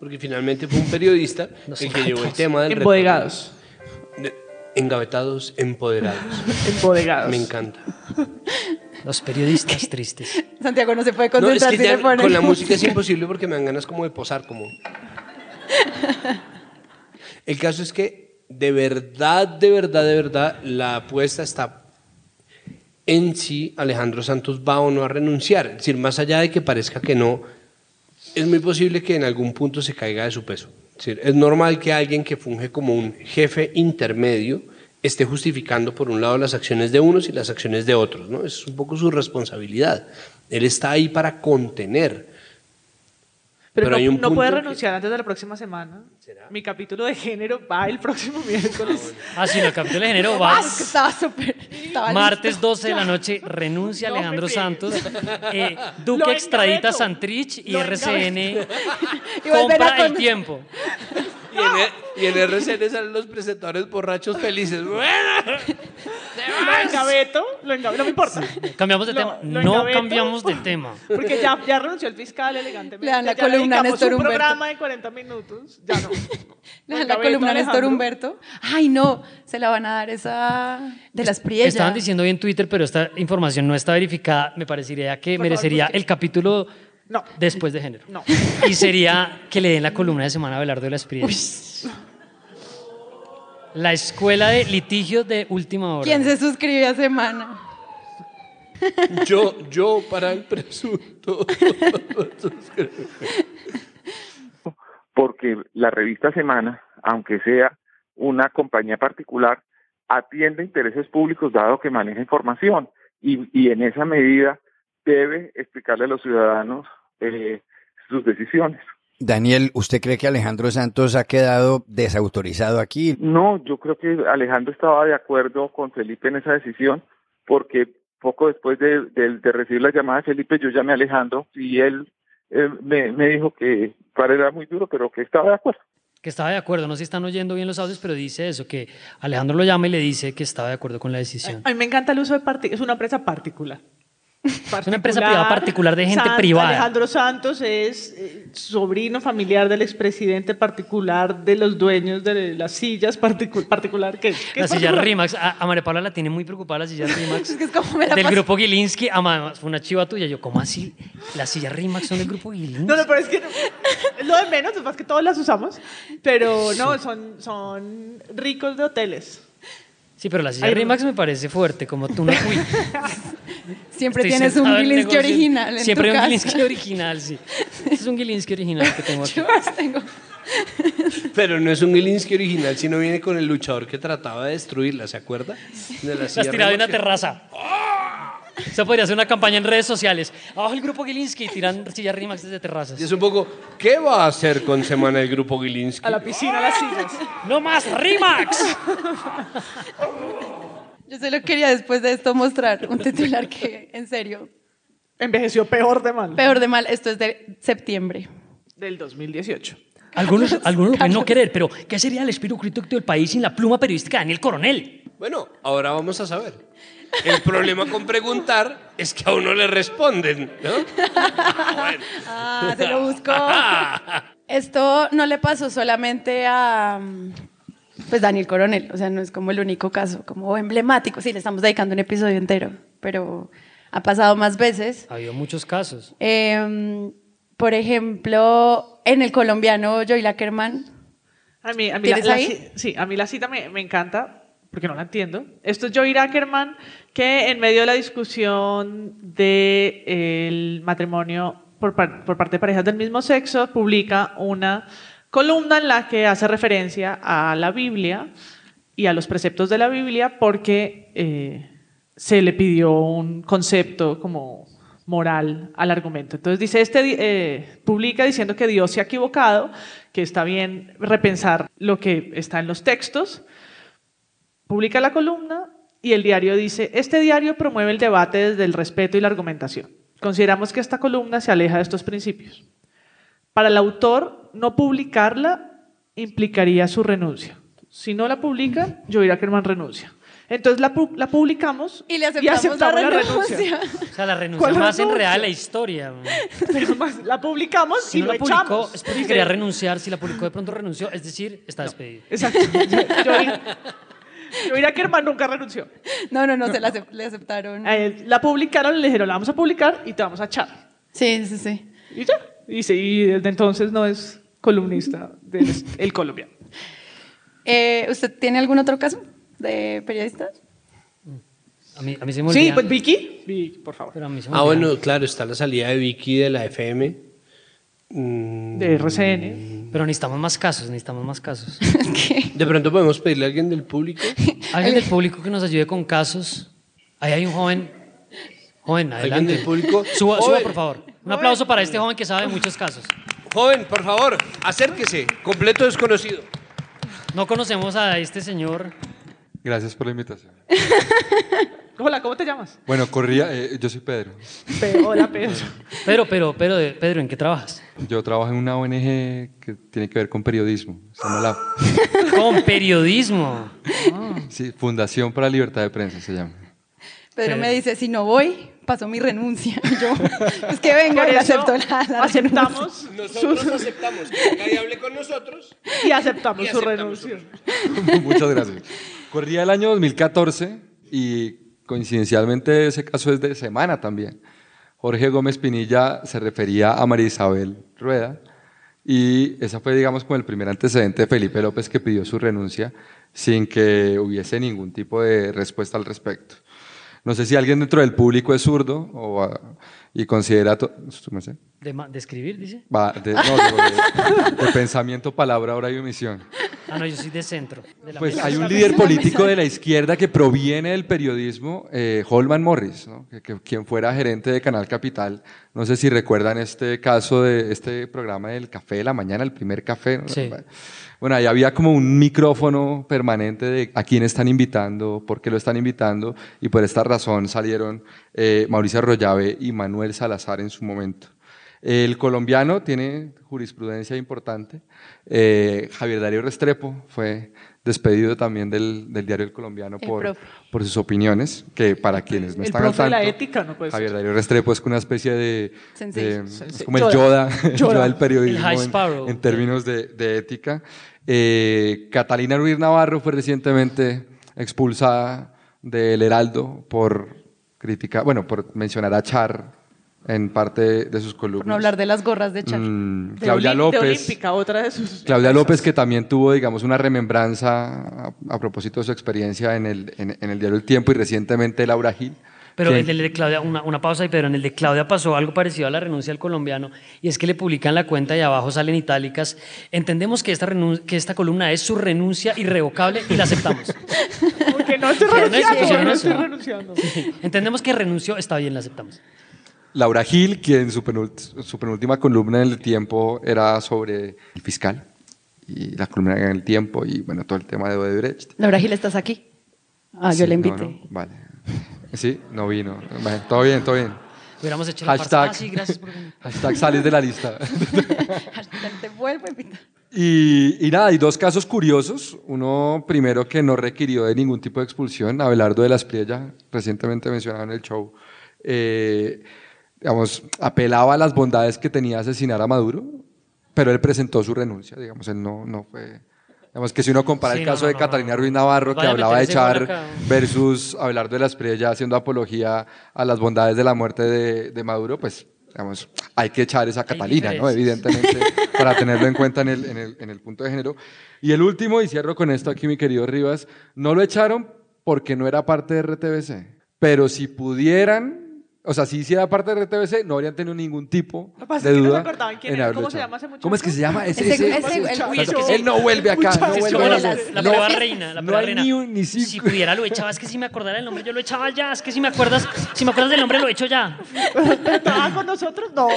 Porque finalmente fue un periodista Los el que llevó el tema del Embodegados. De- engavetados, empoderados. Embodegados. Me encanta. Los periodistas tristes. Santiago no se puede No, es concentrar que ya con la música es imposible porque me dan ganas como de posar, como. El caso es que de verdad, de verdad, de verdad, la apuesta está en si Alejandro Santos va o no a renunciar. Es decir, más allá de que parezca que no, es muy posible que en algún punto se caiga de su peso. Es, decir, es normal que alguien que funge como un jefe intermedio esté justificando por un lado las acciones de unos y las acciones de otros. ¿no? Es un poco su responsabilidad. Él está ahí para contener. Pero, Pero no, hay un no puede que- renunciar antes de la próxima semana. ¿Será? Mi capítulo de género va el próximo miércoles. Ah, sí, no, el capítulo de género va Ah, estaba súper. estaba martes listo. 12 de la noche, renuncia No Alejandro. Santos, eh, Duque extradita. Santrich y Lo RCN Y compra el tiempo. Y en, el- y en RCN salen los presentadores borrachos felices. Bueno, Lo engaveto, lo engaveto, no me importa. Cambiamos de Lo- tema. lo no cambiamos de tema. Porque ya, ya renunció el fiscal elegantemente. Le dan la ya columna a Néstor un programa de 40 minutos. Ya no. La engaveto, columna Néstor. Humberto. Ay, no, se la van a dar esa de las priellas. Estaban diciendo hoy en Twitter, pero esta información no está verificada. Me parecería que Por merecería el capítulo No. después de género. No. Y sería que le den la columna de semana a Belardo de la Espriella. La escuela de litigio de última hora. ¿Quién se suscribe a semana? yo, yo para el presunto. porque la revista Semana, aunque sea una compañía particular, atiende intereses públicos dado que maneja información y, y en esa medida debe explicarle a los ciudadanos eh, sus decisiones. Daniel, ¿usted cree que Alejandro Santos ha quedado desautorizado aquí? No, yo creo que Alejandro estaba de acuerdo con Felipe en esa decisión porque poco después de, de- de recibir la llamada de Felipe yo llamé a Alejandro y él me, me dijo que para él era muy duro, pero que estaba de acuerdo. Que estaba de acuerdo. No sé si están oyendo bien los audios, pero dice eso, que Alejandro lo llama y le dice que estaba de acuerdo con la decisión. A mí me encanta el uso de parti Es una empresa particular. Es una empresa privada particular de gente privada. Alejandro Santos es eh, sobrino familiar del expresidente particular de los dueños de las sillas particu- particular. ¿Qué La silla? Rimax, a, a María Paula la tiene muy preocupada la silla Rimax. Es que es como me la del paso- grupo Gilinski, además fue una chiva tuya. Yo, ¿cómo así? Las sillas Rimax son del grupo Gilinski. No, no, pero es que no- lo de menos, es más que todos las usamos, pero no, son, son ricos de hoteles. Sí, pero la silla Ay, Rimax me parece fuerte, como tú no fui. Siempre Estoy tienes un Gilinski original en Siempre tu un. Gilinski original, sí. Este es un Gilinski original que tengo aquí. Yo las tengo. Pero no es un Gilinski original, sino viene con el luchador que trataba de destruirla, ¿se acuerda? De la Las silla tiraba de una terraza. Eso podría ser una campaña en redes sociales. Abajo el grupo Gilinski tiran sillas Rimax desde terrazas. Y es un poco, ¿qué va a hacer con semana el grupo Gilinski? A la piscina, a las sillas. ¡No más Rimax! Yo solo quería después de esto mostrar un titular que, en serio, Envejeció peor de mal. peor de mal, esto es de septiembre. Del 2018. Algunos, algunos lo pueden no querer, pero ¿qué sería el espíritu crítico del país sin la pluma periodística de Daniel Coronel? Bueno, ahora vamos a saber. El problema con preguntar es que a uno le responden, ¿no? Ah, se lo buscó. Esto no le pasó solamente a pues Daniel Coronel, o sea, no es como el único caso, como emblemático. Sí, le estamos dedicando un episodio entero, pero ha pasado más veces. Ha habido muchos casos. Em, por ejemplo, en el colombiano Joy Ackerman. A mí, a mí la, ¿Tienes la ahí? ci- sí, a mí la cita me, me encanta porque no la entiendo. Esto es Joy Ackerman que en medio de la discusión del matrimonio por, par- por parte de parejas del mismo sexo publica una columna en la que hace referencia a la Biblia y a los preceptos de la Biblia porque eh, se le pidió un concepto como moral al argumento. Entonces dice, este eh, publica diciendo que Dios se ha equivocado, que está bien repensar lo que está en los textos, publica la columna y el diario dice, este diario promueve el debate desde el respeto y la argumentación. Consideramos que esta columna se aleja de estos principios. Para el autor, no publicarla implicaría su renuncia. Si no la publica, Joey Ackerman renuncia. Entonces la, pu- la publicamos Y le aceptamos, la, renuncia. O sea, la renuncia ¿Cuál más renuncia? enredada de la historia. Pero más, la publicamos Si y no lo la publicó echamos. es porque quería renunciar, si la publicó de pronto renunció, es decir, está despedido. Exacto. Joey, Joey Ackerman nunca renunció. No, no, no, se la acep- le aceptaron. A él la publicaron, le dijeron, la vamos a publicar y te vamos a echar. Sí, sí, sí. Y ya. Y, sí, y desde entonces no es columnista del El Colombiano. Eh, ¿Usted tiene algún otro caso de periodistas? A mí, a mí se me Sí, pues Vicky. Vicky, por favor. Pero a mí se me Ah, bueno, claro, está la salida de Vicky de la FM. Mm, De RCN. Pero necesitamos más casos, necesitamos más casos. De pronto podemos pedirle a alguien del público. Alguien del público que nos ayude con casos. Ahí hay un joven. Joven, ¿Alguien adelante. del público? Suba, suba, Joven. por favor. Un aplauso para este joven que sabe de muchos casos. Joven, por favor, acérquese. Completo desconocido. No conocemos a este señor. Gracias por la invitación. Hola, ¿cómo te llamas? Bueno, corría, eh, yo soy Pedro. Pe- Hola, Pedro. Pero, pero, Pedro, ¿en qué trabajas? Yo trabajo en una ONG que tiene que ver con periodismo. Se llama la Con periodismo. sí, Fundación para la Libertad de Prensa, se llama. Pedro me dice, si no voy, paso mi renuncia. Yo, es que venga y acepto la, la aceptamos Nosotros aceptamos que nadie hable con nosotros. y aceptamos Y su renuncia. Muchas gracias. Corría el año 2014 y coincidencialmente ese caso es de semana también. Jorge Gómez Pinilla se refería a María Isabel Rueda y esa fue, digamos, como el primer antecedente de Felipe López que pidió su renuncia sin que hubiese ningún tipo de respuesta al respecto. No sé si alguien dentro del público es zurdo o, y considera... De, de escribir, dice. Va, de, no, de- de pensamiento, palabra, hora y omisión. Ah, no, yo soy de centro. de la Pues mesa. hay un líder político de la izquierda que proviene del periodismo, eh, Holman Morris, ¿no? que, que- quien fuera gerente de Canal Capital. No sé si recuerdan este caso de este programa del café de la mañana, el primer café. ¿no? Sí. Bueno, ahí había como un micrófono permanente de a quién están invitando, por qué lo están invitando, y por esta razón salieron eh, Mauricio Arroyave y Manuel Salazar en su momento. El colombiano tiene jurisprudencia importante. Eh, Javier Darío Restrepo fue despedido también del, del diario El Colombiano El por, profe. por sus opiniones, que para quienes no El están al profe de la tanto, ética, no puede Javier. Darío Restrepo es una especie de, de- es como el Yoda, Yoda. el Yoda del El periodismo en- en, términos de, de ética. Eh, Catalina Ruiz Navarro fue recientemente expulsada del Heraldo por crítica, bueno, por mencionar a Char en parte de sus columnas. Por no hablar de las gorras de Char. Mm, De Claudia Olim- de López. Olímpica, otra de sus. Claudia empresas. López, que también tuvo, digamos, una remembranza a, a propósito de su experiencia en el, en, en el diario El Tiempo y recientemente Laura Gil. Pero que- el de Claudia, una, una pausa ahí, pero en el de Claudia pasó algo parecido a la renuncia del colombiano, y es que le publican la cuenta y abajo salen itálicas. Entendemos que esta, renun- que esta columna es su renuncia irrevocable y la aceptamos. Porque no estoy no estoy renunciando. Entendemos que renunció, está bien, la aceptamos. Laura Gil, quien su, penult- su penúltima columna en el tiempo era sobre el fiscal y la columna en el tiempo y bueno, todo el tema de Odebrecht. Laura Gil, ¿estás aquí? Ah, yo Sí, le no, invité. no, vale. Sí, no vino. Bueno, todo bien, todo bien. Hubiéramos hecho la Hashtag. Ah, sí, gracias por venir. hashtag sales de la lista. Te vuelvo a invitar. Y, y nada, hay dos casos curiosos. Uno primero que no requirió de ningún tipo de expulsión, Abelardo de la Espriella, recientemente mencionado en el show, eh, digamos, apelaba a las bondades que tenía asesinar a Maduro, pero él presentó su renuncia, digamos, él no, no fue... Digamos que si uno compara Sí, el no, caso no, de no, Catalina. Ruiz Navarro, que hablaba de echar versus Abelardo de la Espriella haciendo apología a las bondades de la muerte de, de Maduro, pues, digamos, hay que echar esa Catalina, ¿no? Evidentemente, para tenerlo en cuenta en el, en, el, en el punto de género. Y el último, y cierro con esto aquí, mi querido Rivas, no lo echaron porque no era parte de RTBC, pero si pudieran... O sea, si hiciera parte de RTBC, no habrían tenido ningún tipo de es que no duda. ¿Cómo se llama ese muchacho? ¿Cómo es que se llama? Ese, Ese- él no vuelve acá, no vuelve la, prueba reina, la no prueba reina. ni un- ni si pudiera lo echaba, es que si me acordara el nombre yo lo echaba ya, es que si me acuerdas, si me acuerdas del nombre lo echo ya. ¿Pero trabaja con nosotros? No.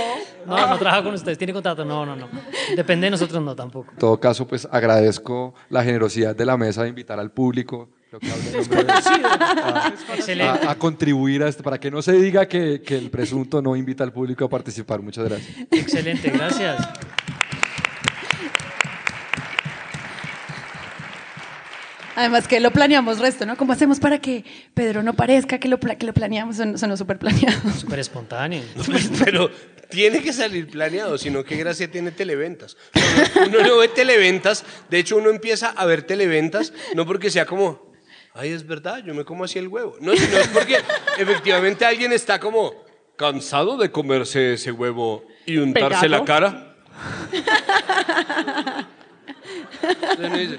No, no trabajo con ustedes, tiene contrato, no, no, no. Depende de nosotros, no, tampoco. En todo caso, pues agradezco la generosidad de la mesa de invitar al público creo que en nombre de- Excelente. a, a contribuir a esto, para que no se diga que, que el presunto no invita al público a participar. Muchas gracias. Excelente, gracias. Además que lo planeamos resto, ¿no? ¿Cómo hacemos para que Pedro no parezca que lo, pla- que lo planeamos? Son, sonó súper planeado. Súper espontáneo. Pues, pero tiene que salir planeado, sino qué gracia tiene televentas. Uno no ve televentas, de hecho uno empieza a ver televentas, no porque sea como, ay, es verdad, yo me como así el huevo. No, sino es porque efectivamente alguien está como cansado de comerse ese huevo y untarse Pegado. la cara.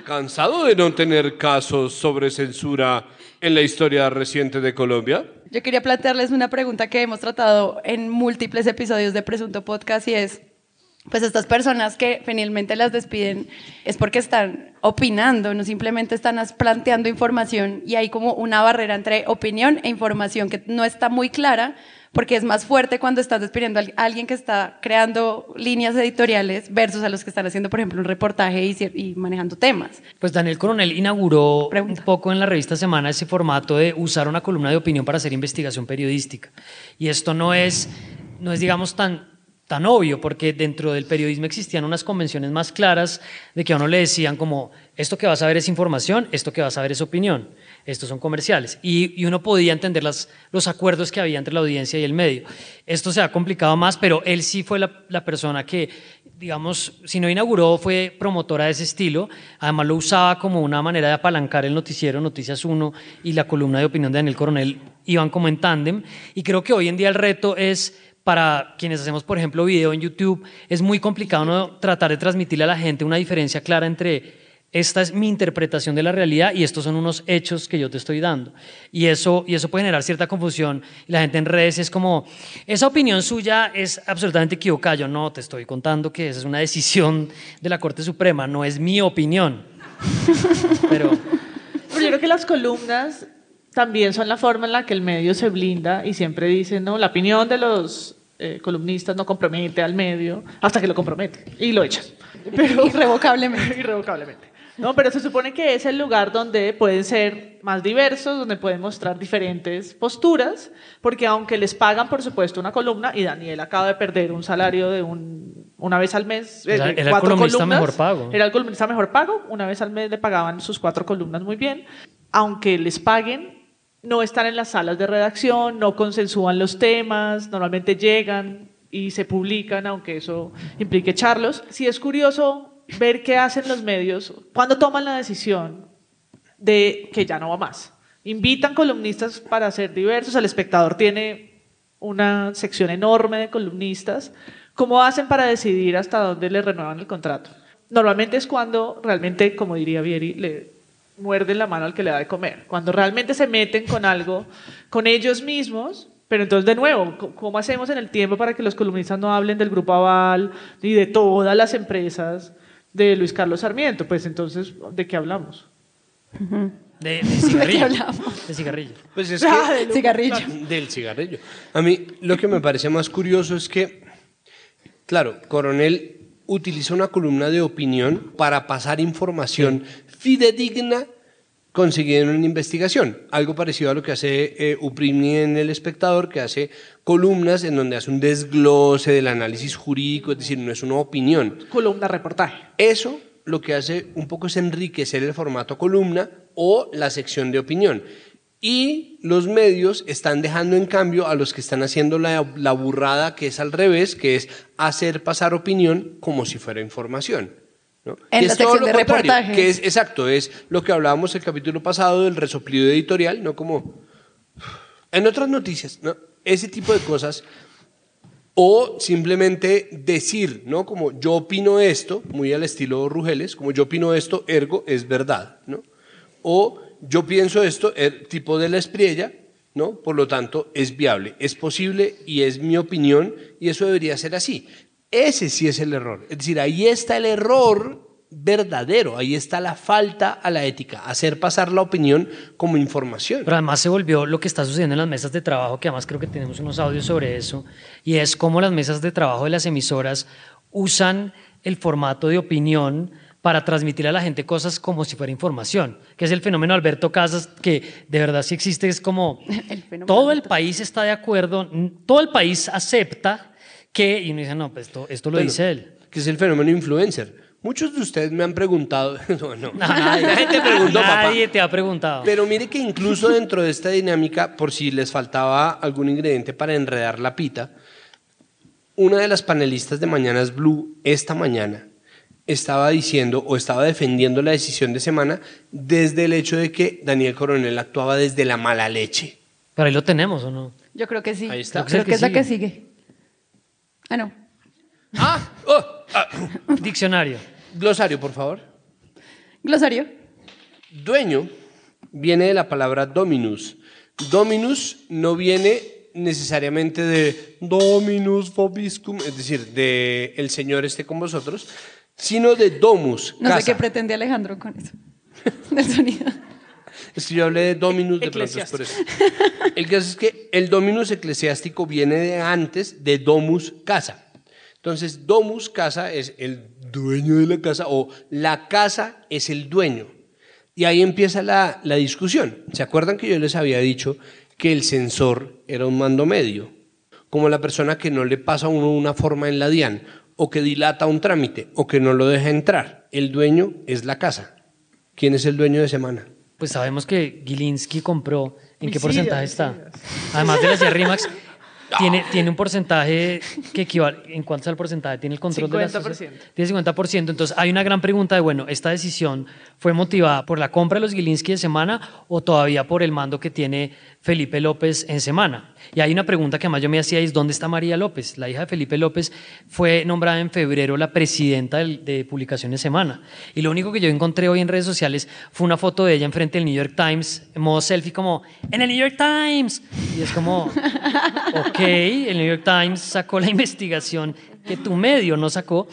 ¿Cansado de no tener casos sobre censura en la historia reciente de Colombia? Yo quería plantearles una pregunta que hemos tratado en múltiples episodios de Presunto Podcast y es, pues estas personas que finalmente las despiden es porque están opinando, no simplemente están planteando información y hay como una barrera entre opinión e información que no está muy clara porque es más fuerte cuando estás despidiendo a al- a alguien que está creando líneas editoriales versus a los que están haciendo, por ejemplo, un reportaje y, y manejando temas. Pues Daniel Coronel inauguró Pregunta. un poco en la revista Semana ese formato de usar una columna de opinión para hacer investigación periodística. Y esto no es, no es digamos, tan, tan obvio, porque dentro del periodismo existían unas convenciones más claras de que a uno le decían como, esto que vas a ver es información, esto que vas a ver es opinión, estos son comerciales. Y, y uno podía entender las, los acuerdos que había entre la audiencia y el medio. Esto se ha complicado más, pero él sí fue la, la persona que, digamos, si no inauguró, fue promotora de ese estilo. Además lo usaba como una manera de apalancar el noticiero Noticias 1 y la columna de opinión de Daniel Coronel iban como en tándem. Y creo que hoy en día el reto es para quienes hacemos, por ejemplo, video en YouTube, es muy complicado ¿no? tratar de transmitirle a la gente una diferencia clara entre esta es mi interpretación de la realidad y estos son unos hechos que yo te estoy dando. Y eso, y eso puede generar cierta confusión. La gente en redes es como, esa opinión suya es absolutamente equivocada. Yo no, te estoy contando que esa es una decisión de la Corte Suprema, no es mi opinión. Pero Pero yo creo que las columnas también son la forma en la que el medio se blinda y siempre dicen, no, la opinión de los eh, columnistas no compromete al medio hasta que lo compromete y lo echan. Pero, Irrevocablemente. irrevocablemente. No, pero se supone que es el lugar donde pueden ser más diversos, donde pueden mostrar diferentes posturas, porque aunque les pagan, por supuesto, una columna, y Daniel acaba de perder un salario de un, una vez al mes, eh, Era- era el cuatro columnista columnas, mejor pago. Era el columnista mejor pago, una vez al mes le pagaban sus cuatro columnas muy bien, aunque les paguen, no están en las salas de redacción, no consensúan los temas, normalmente llegan y se publican, aunque eso implique echarlos. Sí es curioso ver qué hacen los medios cuando toman la decisión de que ya no va más. Invitan columnistas para ser diversos, el espectador tiene una sección enorme de columnistas. ¿Cómo hacen para decidir hasta dónde le renuevan el contrato? Normalmente es cuando realmente, como diría Vieri, le muerden la mano al que le da de comer. Cuando realmente se meten con algo, con ellos mismos, pero entonces de nuevo, ¿cómo hacemos en el tiempo para que los columnistas no hablen del Grupo Aval y de todas las empresas de Luis Carlos Sarmiento? Pues entonces, ¿de qué hablamos? de, de cigarrillo. De cigarrillo. Pues es Ah, que... del Cigarrillo. Del cigarrillo. A mí lo que me parece más curioso es que, claro, Coronel utiliza una columna de opinión para pasar información fidedigna conseguida en una investigación. Algo parecido a lo que hace eh, Uprimi en El Espectador, que hace columnas en donde hace un desglose del análisis jurídico, es decir, no es una opinión. Columna reportaje. Eso lo que hace un poco es enriquecer el formato columna o la sección de opinión. Y los medios están dejando en cambio a los que están haciendo la, la burrada que es al revés, que es hacer pasar opinión como si fuera información. ¿No? En Que la es todo sección lo de contrario, reportajes. Que es, exacto, es lo que hablábamos el capítulo pasado del resoplido editorial, no como en otras noticias, ¿no? ese tipo de cosas. O simplemente decir, ¿no? Como yo opino esto, muy al estilo Rugeles, como yo opino esto, ergo es verdad, ¿no? O yo pienso esto, er- tipo de la espriella, ¿no? Por lo tanto, es viable, es posible y es mi opinión y eso debería ser así. Ese sí es el error. Es decir, ahí está el error verdadero, ahí está la falta a la ética, hacer pasar la opinión como información. Pero además se volvió lo que está sucediendo en las mesas de trabajo, que además creo que tenemos unos audios sobre eso, y es cómo las mesas de trabajo de las emisoras usan el formato de opinión para transmitir a la gente cosas como si fuera información, que es el fenómeno Alberto Casas, que de verdad sí existe, es como El todo el país está de acuerdo, todo el país acepta que, y uno dice, no, pues esto, esto lo Bueno, dice él. Que es el fenómeno influencer. Muchos de ustedes me han preguntado, no, no, Nadie, la gente preguntó, papá. nadie te ha preguntado. Pero mire que incluso dentro de esta dinámica, por si les faltaba algún ingrediente para enredar la pita, una de las panelistas de Mañanas Blue esta mañana estaba diciendo o estaba defendiendo la decisión de semana desde el hecho de que Daniel Coronel actuaba desde la mala leche. Pero ahí lo tenemos, ¿o no? Yo creo que sí. Ahí está. Creo que que es la que sigue. Ah, no. Ah, oh, ah, Diccionario. glosario, por favor. Glosario. Dueño viene de la palabra dominus. Dominus no viene necesariamente de dominus vobiscum, es decir, de el Señor esté con vosotros, sino de domus, No casa. sé qué pretende Alejandro con eso. Del sonido. Es que yo hablé de dominus de pronto es por eso. El caso es que el dominus eclesiástico viene de antes de domus casa. Entonces, domus casa es el dueño de la casa o la casa es el dueño. Y ahí empieza la, la discusión. ¿Se acuerdan que yo les había dicho que el censor era un mando medio? Como la persona que no le pasa a uno una forma en la DIAN, o que dilata un trámite, o que no lo deja entrar. El dueño es la casa. ¿Quién es el dueño de semana? Pues sabemos que Gilinski compró. ¿En qué porcentaje está? Además de las de Rimax, tiene, tiene un porcentaje que equivale. ¿En cuánto está el porcentaje? ¿Tiene el control de la 50%. sociedad? Tiene 50%. Entonces hay una gran pregunta de, bueno, ¿esta decisión fue motivada por la compra de los Gilinski de semana o todavía por el mando que tiene Felipe López en semana? Y hay una pregunta que además yo me hacía es, ¿dónde está María López? La hija de Felipe López fue nombrada en febrero la presidenta de Publicaciones Semana. Y lo único que yo encontré hoy en redes sociales fue una foto de ella enfrente del New York Times, en modo selfie, como, en el New York Times. Y es como, ok, el New York Times sacó la investigación que tu medio no sacó.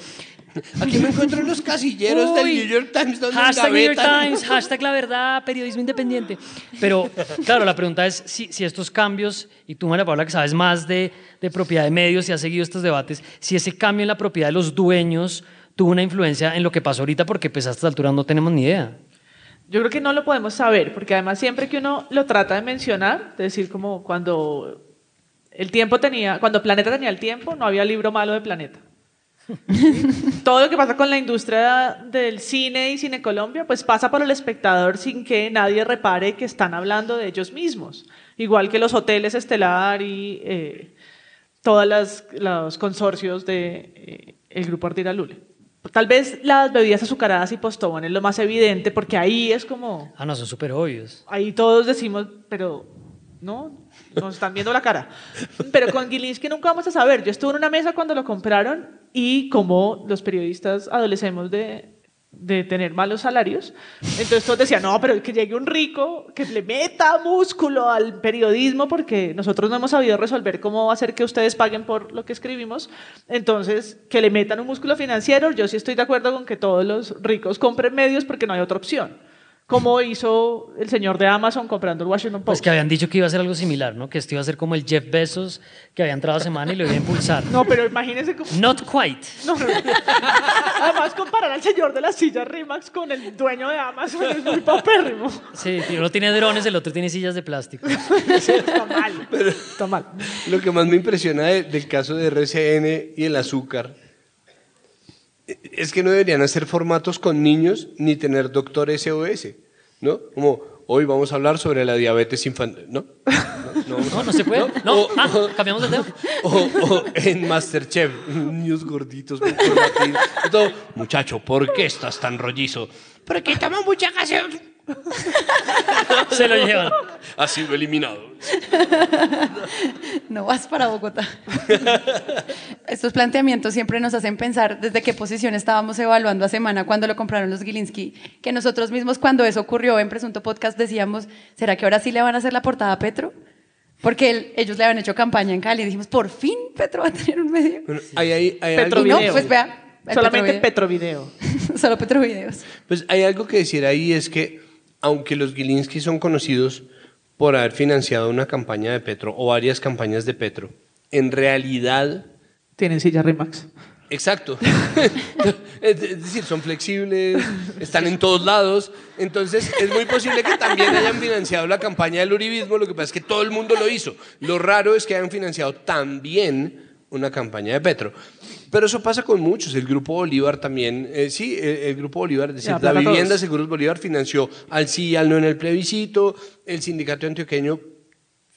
Aquí me encuentro en los casilleros del New York Times. donde Hashtag New York. Times, hashtag la verdad, periodismo independiente. Pero claro, la pregunta es si, si estos cambios, y tú, María Paula, que sabes más de, de propiedad de medios y has seguido estos debates, si ese cambio en la propiedad de los dueños tuvo una influencia en lo que pasó ahorita, porque pues a estas alturas no tenemos ni idea. Yo creo que no lo podemos saber, porque además siempre que uno lo trata de mencionar, es decir, como cuando el tiempo tenía, cuando Planeta tenía el tiempo, no había libro malo de Planeta. Todo lo que pasa con la industria del cine y Cine Colombia, pues pasa por el espectador sin que nadie repare que están hablando de ellos mismos. Igual que los hoteles Estelar y eh, todos los consorcios de eh, grupo Ardila Lule. Tal vez las bebidas azucaradas y postobón es lo más evidente, porque ahí es como, Ah, no, son súper obvios. ahí todos decimos, pero no, nos están viendo la cara. Pero con Gilinski nunca vamos a saber. Yo estuve en una mesa cuando lo compraron y como los periodistas adolecemos de, de tener malos salarios, entonces todos decían, no, pero que llegue un rico, que le meta músculo al periodismo porque nosotros no hemos sabido resolver cómo hacer que ustedes paguen por lo que escribimos. Entonces, que le metan un músculo financiero, yo sí estoy de acuerdo con que todos los ricos compren medios porque no hay otra opción. Como hizo el señor de Amazon comprando el Washington Post. Pues que habían dicho que iba a ser algo similar, ¿no? Que esto iba a ser como el Jeff Bezos que había entrado a semana y lo iba a impulsar. No, pero imagínese cómo... Not quite. No, no. Además, comparar al señor de la silla Rimax con el dueño de Amazon es muy papérrimo. Sí, uno tiene drones, el otro tiene sillas de plástico. Está mal. Está mal. Lo que más me impresiona de- del caso de RCN y el azúcar es que no deberían hacer formatos con niños ni tener doctor SOS, ¿no? Como hoy vamos a hablar sobre la diabetes infantil, ¿no? No, No, no se puede. No, O- ah, o- cambiamos de tema. O, o en Masterchef, niños gorditos con corbatín, y todo. Muchacho, ¿por qué estás tan rollizo? Porque tomo mucha gaseosa. Se lo llevan. Ha sido eliminado. No vas para Bogotá. Estos planteamientos siempre nos hacen pensar desde qué posición estábamos evaluando a semana cuando lo compraron los Gilinski, que nosotros mismos cuando eso ocurrió en Presunto Podcast decíamos, ¿será que ahora sí le van a hacer la portada a Petro? Porque él- ellos le habían hecho campaña en Cali y dijimos, por fin Petro va a tener un medio. Bueno, hay, hay, hay Petro algo- Y no, Video. pues vea. Solamente Petrovideo. Petrovideo. Solo Petrovideos. Pues hay algo que decir ahí es que, aunque los Gilinski son conocidos por haber financiado una campaña de Petro o varias campañas de Petro, en realidad, Tienen silla Rimax. exacto, es decir, son flexibles, están en todos lados, entonces es muy posible que también hayan financiado la campaña del uribismo, lo que pasa es que todo el mundo lo hizo. Lo raro es que hayan financiado también una campaña de Petro. Pero eso pasa con muchos. El Grupo Bolívar también, eh, sí, el, el Grupo Bolívar, es decir, Ya, la vivienda todos. Seguros Bolívar financió al sí y al no en el plebiscito, el sindicato antioqueño financió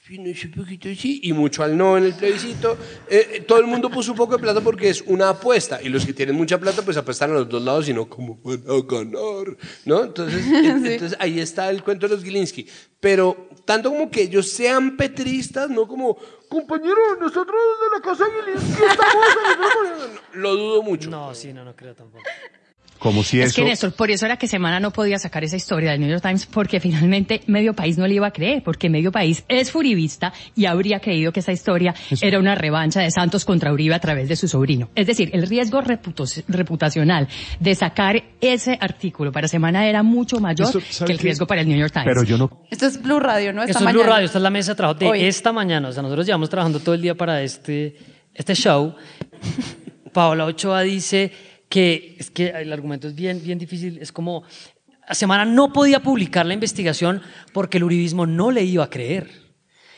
un poquito sí y mucho al no en el plebiscito. Eh, eh, todo el mundo puso un poco de plata porque es una apuesta y los que tienen mucha plata pues apuestan a los dos lados y no como van a ganar, ¿no? Entonces, en- entonces ahí está el cuento de los Gilinski. Pero tanto como que ellos sean petristas, no como compañero, nosotros de la casa Gilinski estamos en el-". Lo dudo mucho. No, sí, no, no creo tampoco. Como si Es eso... que Néstor, por eso era que Semana no podía sacar esa historia del New York Times, porque finalmente Medio País no le iba a creer, porque Medio País es furibista y habría creído que esa historia era una revancha de Santos contra Uribe a través de su sobrino. Es decir, el riesgo reputacional de sacar ese artículo para Semana era mucho mayor Esto, ¿sabe que el qué? riesgo para el New York Times. Pero yo no... Esto es Blue Radio, ¿no? Esta Esto es Blue. Radio, esta es la mesa de trabajo de Hoy. esta mañana. O sea, nosotros llevamos trabajando todo el día para este, este show. Paola Ochoa dice que es que el argumento es bien, bien difícil. Es como, a Semana no podía publicar la investigación porque el uribismo no le iba a creer.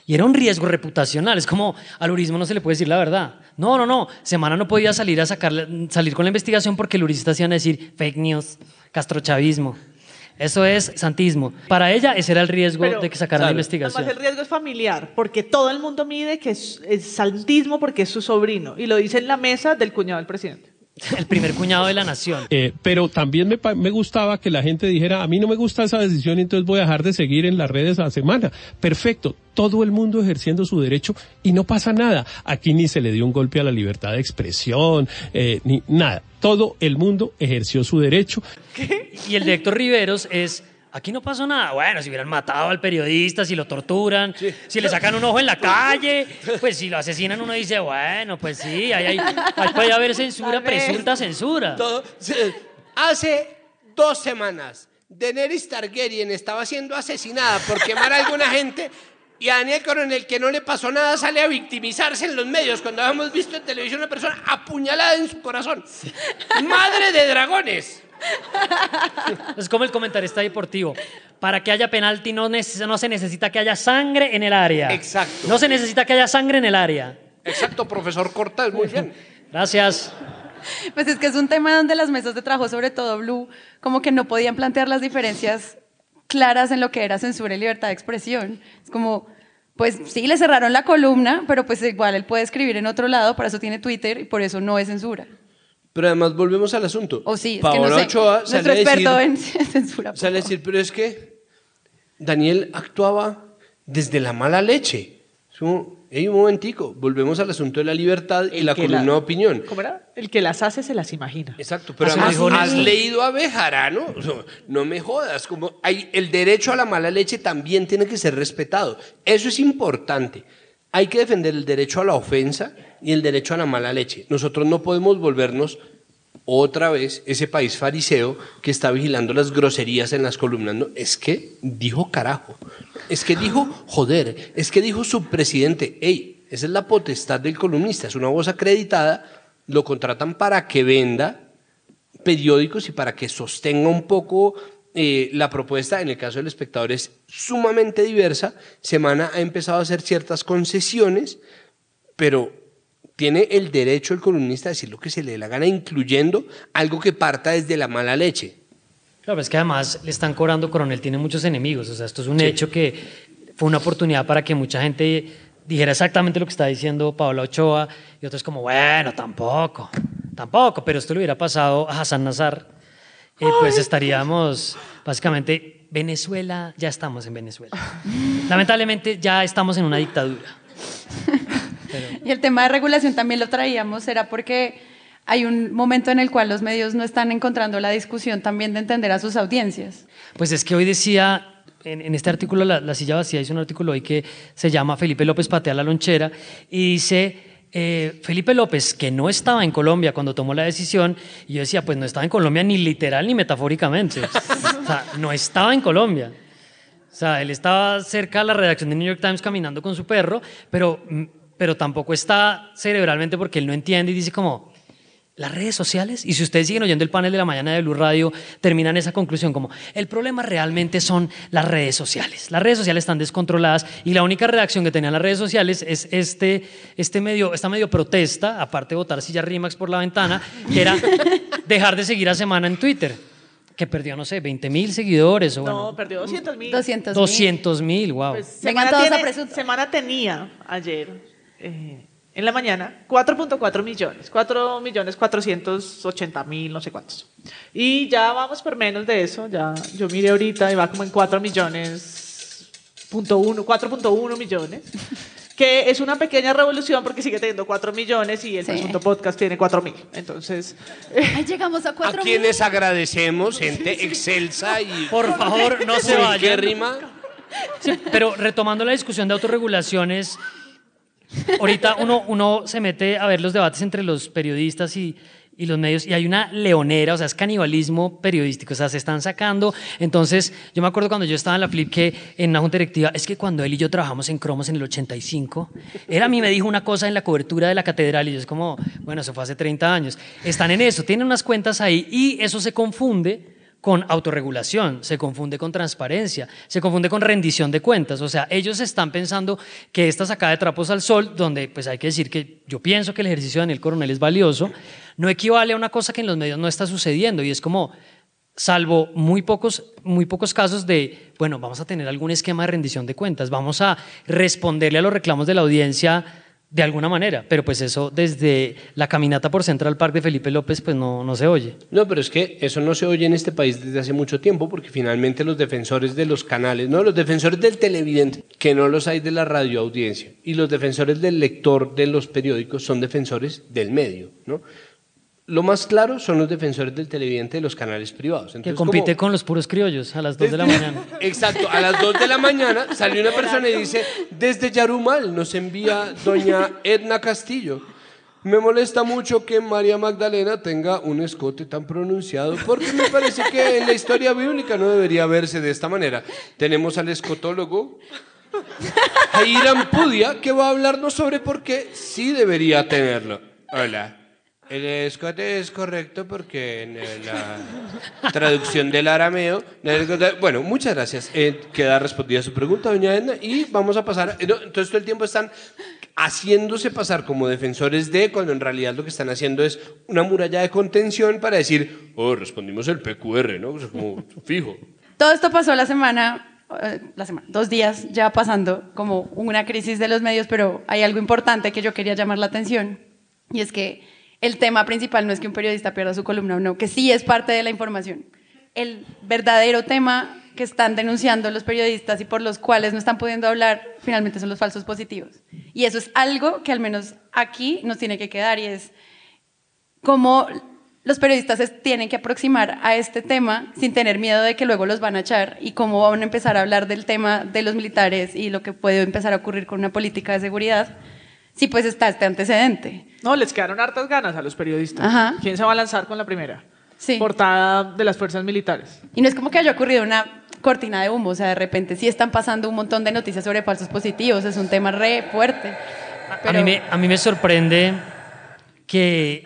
Y era un riesgo reputacional. Es como al uribismo no se le puede decir la verdad. No, no, no. Semana no podía salir a sacarle- salir con la investigación porque el uribista iban a decir fake news, castrochavismo. Eso es santismo. Para ella ese era el riesgo Pero, de que sacaran la investigación. Además, el riesgo es familiar, porque todo el mundo mide que es, es santismo porque es su sobrino. Y lo dice en la mesa del cuñado del presidente. El primer cuñado de la nación. Eh, pero también me, gustaba que la gente dijera, a mí no me gusta esa decisión, entonces voy a dejar de seguir en las redes a la semana. Perfecto, todo el mundo ejerciendo su derecho y no pasa nada. Aquí ni se le dio un golpe a la libertad de expresión, eh, ni nada. Todo el mundo ejerció su derecho. Y el de Héctor Riveros es, aquí no pasó nada. Bueno, si hubieran matado al periodista, si lo torturan, si le sacan un ojo en la calle, pues si lo asesinan uno dice, bueno, pues sí, ahí, hay- ahí puede haber censura, presunta censura. Todo- hace dos semanas, Daenerys Targaryen estaba siendo asesinada por quemar a alguna gente y a Daniel Coronel, que no le pasó nada, sale a victimizarse en los medios cuando habíamos visto en televisión una persona apuñalada en su corazón. ¡Madre de dragones! Es como el comentarista deportivo. Para que haya penalti no, neces- no se necesita que haya sangre en el área. Exacto. No se necesita que haya sangre en el área. Exacto, profesor Cortés, muy bien. Gracias. Pues es que es un tema donde las mesas de trabajo, sobre todo Blue, como que no podían plantear las diferencias claras en lo que era censura y libertad de expresión. Es como, pues sí, le cerraron la columna, pero pues igual él puede escribir en otro lado, para eso tiene Twitter y por eso no es censura. Pero además volvemos al asunto. O sí, es Paola que no sé. Ochoa sale Nuestro a decir- experto en censura. Sale a decir, pero es que Daniel actuaba desde la mala leche. Es como, "Ey, un momentico, volvemos al asunto de la libertad y El la que columna la- de opinión. ¿Cómo era? El que las hace se las imagina. Exacto, pero además has leído a Bejarano, O sea, no me jodas, como hay, el derecho a la mala leche también tiene que ser respetado. Eso es importante. Hay que defender el derecho a la ofensa y el derecho a la mala leche. Nosotros no podemos volvernos otra vez ese país fariseo que está vigilando las groserías en las columnas. Es que dijo carajo, es que dijo joder, es que dijo subpresidente. Ey, esa es la potestad del columnista, es una voz acreditada, lo contratan para que venda periódicos y para que sostenga un poco eh, la propuesta, en el caso del espectador, es sumamente diversa. Semana ha empezado a hacer ciertas concesiones, pero tiene el derecho el columnista a decir lo que se le dé la gana, incluyendo algo que parta desde la mala leche. Claro, es que además le están cobrando, Coronel tiene muchos enemigos, o sea, esto es un hecho que fue una oportunidad para que mucha gente dijera exactamente lo que está diciendo Pablo Ochoa y otros como, bueno, tampoco, tampoco, pero esto le hubiera pasado a Hassan Nazar, eh, pues estaríamos básicamente, Venezuela, ya estamos en Venezuela. Lamentablemente ya estamos en una dictadura. Y el tema de regulación también lo traíamos, era porque hay un momento en el cual los medios no están encontrando la discusión también de entender a sus audiencias. Pues es que hoy decía, en, en este artículo, la, la, Silla Vacía hizo un artículo hoy que se llama Felipe López patea la lonchera y dice... Eh, Felipe López, que no estaba en Colombia cuando tomó la decisión, y yo decía, pues no estaba en Colombia ni literal ni metafóricamente. o sea, no estaba en Colombia. O sea, él estaba cerca de la redacción de New York Times caminando con su perro, pero pero tampoco está cerebralmente porque él no entiende y dice como, las redes sociales, y si ustedes siguen oyendo el panel de la mañana de Blue Radio, terminan esa conclusión como, el problema realmente son las redes sociales. Las redes sociales están descontroladas y la única reacción que tenían las redes sociales es este, este medio, esta medio protesta, aparte de votar silla Rimax por la ventana, que era dejar de seguir a Semana en Twitter que perdió, no sé, 20 mil seguidores. O no, bueno, perdió 200 mil. 200 mil, wow. Pues, semana, tiene, semana tenía ayer eh, en la mañana 4.4 millones, 4 millones 480 mil, no sé cuántos. Y ya vamos por menos de eso, ya yo miré ahorita y va como en 4 millones, punto 1, 4.1 millones, que es una pequeña revolución porque sigue teniendo 4 millones y el sí. podcast tiene 4 mil. Entonces... Ahí llegamos a 4 A quienes agradecemos, gente excelsa y... Por favor, no se vayan. ¿Qué rima? Sí, pero retomando la discusión de autorregulaciones, Ahorita uno, uno se mete a ver los debates entre los periodistas y, y los medios y hay una leonera, o sea, es canibalismo periodístico, o sea, se están sacando. Entonces, yo me acuerdo cuando yo estaba en la Flip que en una junta directiva, es que cuando él y yo trabajamos en Cromos en el 85, él a mí me dijo una cosa en la cobertura de la catedral y yo es como, bueno, eso fue hace 30 años. Están en eso, tienen unas cuentas ahí y eso se confunde con autorregulación, se confunde con transparencia, se confunde con rendición de cuentas. O sea, ellos están pensando que esta sacada de trapos al sol, donde pues hay que decir que yo pienso que el ejercicio de Daniel Coronel es valioso, no equivale a una cosa que en los medios no está sucediendo y es como, salvo muy pocos, muy pocos casos de, bueno, vamos a tener algún esquema de rendición de cuentas, vamos a responderle a los reclamos de la audiencia de alguna manera, pero pues eso desde la caminata por Central Park de Felipe López pues no, no se oye. No, pero es que eso no se oye en este país desde hace mucho tiempo porque finalmente los defensores de los canales, no, los defensores del televidente, que no los hay de la radioaudiencia, y los defensores del lector de los periódicos son defensores del medio, ¿no? Lo más claro son los defensores del televidente de los canales privados. Entonces, que compite como, con los puros criollos a las 2 de la mañana. Exacto, a las 2 de la mañana salió una persona y dice, desde Yarumal nos envía doña Edna Castillo. Me molesta mucho que María Magdalena tenga un escote tan pronunciado, porque me parece que en la historia bíblica no debería verse de esta manera. Tenemos al escotólogo Hiram Pudia, que va a hablarnos sobre por qué sí debería tenerlo. Hola. El escote es correcto porque en la traducción del arameo. Bueno, muchas gracias. Eh, queda respondida su pregunta, doña Edna. Y vamos a pasar. Entonces, todo el tiempo están haciéndose pasar como defensores de, cuando en realidad lo que están haciendo es una muralla de contención para decir, oh, respondimos el PQR, ¿no? O sea, como fijo. Todo esto pasó la semana eh, la semana, dos días ya pasando como una crisis de los medios, pero hay algo importante que yo quería llamar la atención y es que el tema principal no es que un periodista pierda su columna o no, que sí es parte de la información. El verdadero tema que están denunciando los periodistas y por los cuales no están pudiendo hablar finalmente son los falsos positivos. Y eso es algo que al menos aquí nos tiene que quedar y es cómo los periodistas tienen que aproximar a este tema sin tener miedo de que luego los van a echar y cómo van a empezar a hablar del tema de los militares y lo que puede empezar a ocurrir con una política de seguridad Sí, pues está este antecedente. No, les quedaron hartas ganas a los periodistas. Ajá. ¿Quién se va a lanzar con la primera? Sí. Portada de las fuerzas militares. Y no es como que haya ocurrido una cortina de humo, o sea, de repente sí están pasando un montón de noticias sobre falsos positivos, es un tema re fuerte. A, mí me, a mí me sorprende que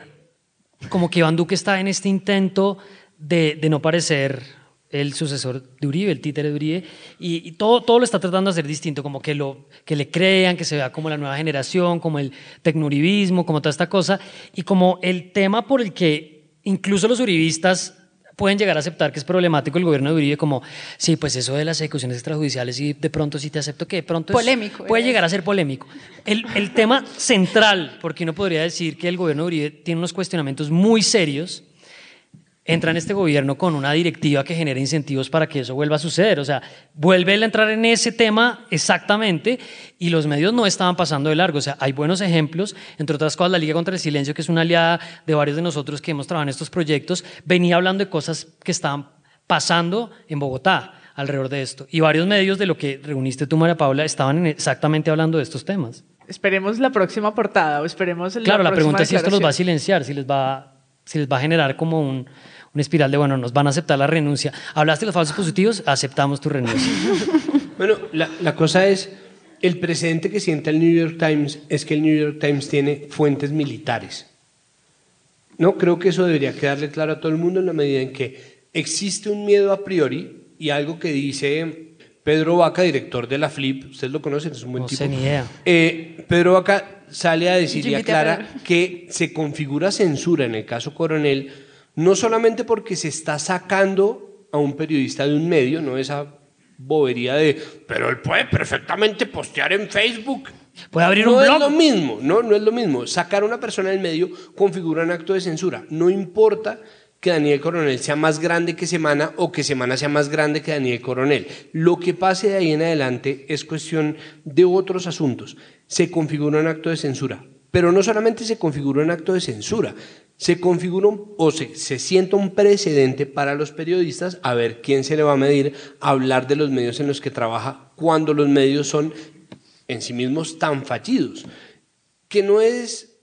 como que Iván Duque está en este intento de, de no parecer el sucesor de Uribe, el títere de Uribe, y, y, todo, todo lo está tratando de hacer distinto, como que, lo, que le crean, que se vea como la nueva generación, como el tecnuribismo, como toda esta cosa, y como el tema por el que incluso los uribistas pueden llegar a aceptar que es problemático el gobierno de Uribe, como, sí, pues eso de las ejecuciones extrajudiciales y de pronto sí te acepto que de pronto es- Polémico, puede ¿verdad? llegar a ser polémico. El, el tema central, porque uno podría decir que el gobierno de Uribe tiene unos cuestionamientos muy serios, entra en este gobierno con una directiva que genera incentivos para que eso vuelva a suceder. O sea, vuelve a entrar en ese tema exactamente y los medios no estaban pasando de largo. O sea, hay buenos ejemplos, entre otras cosas, la Liga contra el Silencio, que es una aliada de varios de nosotros que hemos trabajado en estos proyectos, venía hablando de cosas que estaban pasando en Bogotá alrededor de esto. Y varios medios de lo que reuniste tú, María Paula, estaban en- exactamente hablando de estos temas. Esperemos la próxima portada o esperemos la Claro, la pregunta es si esto los va a silenciar, si les va, si les va a generar como un, una espiral de, bueno, nos van a aceptar la renuncia. Hablaste de los falsos positivos, aceptamos tu renuncia. Bueno, la, la cosa es, el precedente que sienta el New York Times es que el New York Times tiene fuentes militares. No, creo que eso debería quedarle claro a todo el mundo en la medida en que existe un miedo a priori y algo que dice Pedro Vaca, director de la FLIP, ustedes lo conocen, es un buen No tipo. sé ni idea. Eh, Pedro Vaca sale a decir y aclara que se configura censura en el caso Coronel, no solamente porque se está sacando a un periodista de un medio, no esa bobería de, pero él puede perfectamente postear en Facebook. Puede abrir no un es blog. lo mismo, no, no es lo mismo. Sacar a una persona del medio configura un acto de censura. No importa que Daniel Coronel sea más grande que Semana o que Semana sea más grande que Daniel Coronel. Lo que pase de ahí en adelante es cuestión de otros asuntos. Se configura un acto de censura. Pero no solamente se configura un acto de censura, se configura o se, sienta un precedente para los periodistas a ver quién se le va a medir hablar de los medios en los que trabaja cuando los medios son en sí mismos tan fallidos, que no es,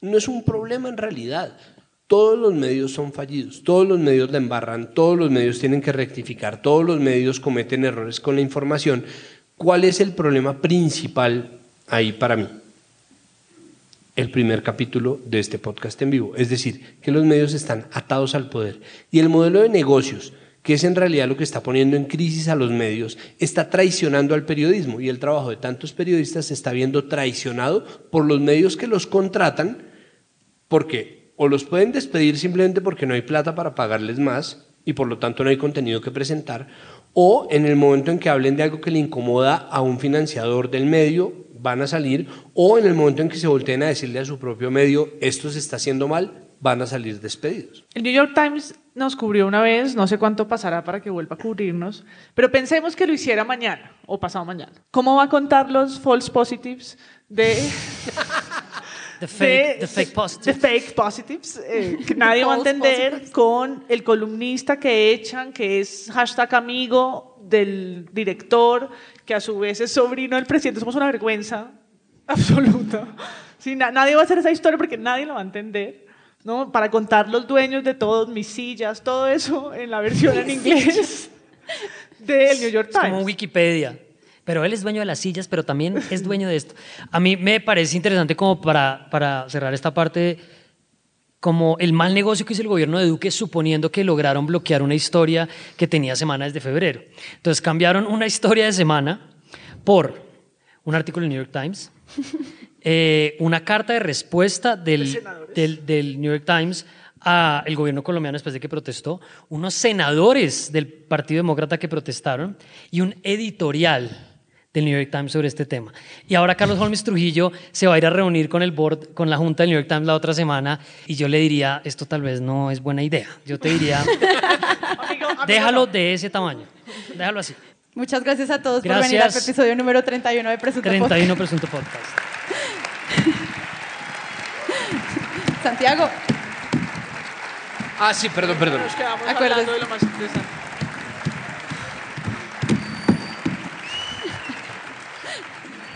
no es un problema en realidad. Todos los medios son fallidos, todos los medios la embarran, todos los medios tienen que rectificar, todos los medios cometen errores con la información. ¿Cuál es el problema principal ahí para mí? El primer capítulo de este podcast en vivo. Es decir, que los medios están atados al poder. Y el modelo de negocios, que es en realidad lo que está poniendo en crisis a los medios, está traicionando al periodismo. Y el trabajo de tantos periodistas se está viendo traicionado por los medios que los contratan, porque o los pueden despedir simplemente porque no hay plata para pagarles más y por lo tanto no hay contenido que presentar, o en el momento en que hablen de algo que le incomoda a un financiador del medio, van a salir, o en el momento en que se volteen a decirle a su propio medio, esto se está haciendo mal, van a salir despedidos. El New York Times nos cubrió una vez, no sé cuánto pasará para que vuelva a cubrirnos, pero pensemos que lo hiciera mañana o pasado mañana. ¿Cómo va a contar los false positives de The fake, the fake de positive. fake positives, eh, que nadie va a entender positives. con el columnista que echan, que es hashtag amigo del director, que a su vez es sobrino del presidente. Somos una vergüenza absoluta. Sí, na- nadie va a hacer esa historia porque nadie la va a entender. ¿no? Para contar los dueños de todos mis sillas, todo eso en la versión en inglés del New York Es como Times. Wikipedia. Pero él es dueño de las sillas, pero también es dueño de esto. A mí me parece interesante como para, para cerrar esta parte, como el mal negocio que hizo el gobierno de Duque suponiendo que lograron bloquear una historia que tenía semana desde febrero. Entonces cambiaron una historia de semana por un artículo del New York Times, eh, una carta de respuesta del, del, del New York Times al gobierno colombiano después de que protestó, unos senadores del Partido Demócrata que protestaron y un editorial del New York Times sobre este tema. Y ahora Carlos Holmes Trujillo se va a ir a reunir con el board, con la junta del New York Times la otra semana y yo le diría, esto tal vez no es buena idea. Yo te diría, déjalo de ese tamaño. Déjalo así. Muchas gracias a todos por venir al episodio número 31 de Presunto Podcast. 31 Presunto Podcast. Santiago, Ah, sí, perdón, perdón. Nos quedamos Acuérdate. hablando de lo más interesante.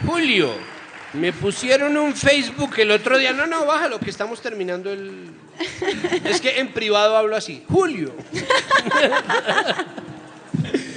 Julio, Me pusieron un Facebook el otro día. No, no, bájalo, que estamos terminando el. Es que en privado hablo así. Julio.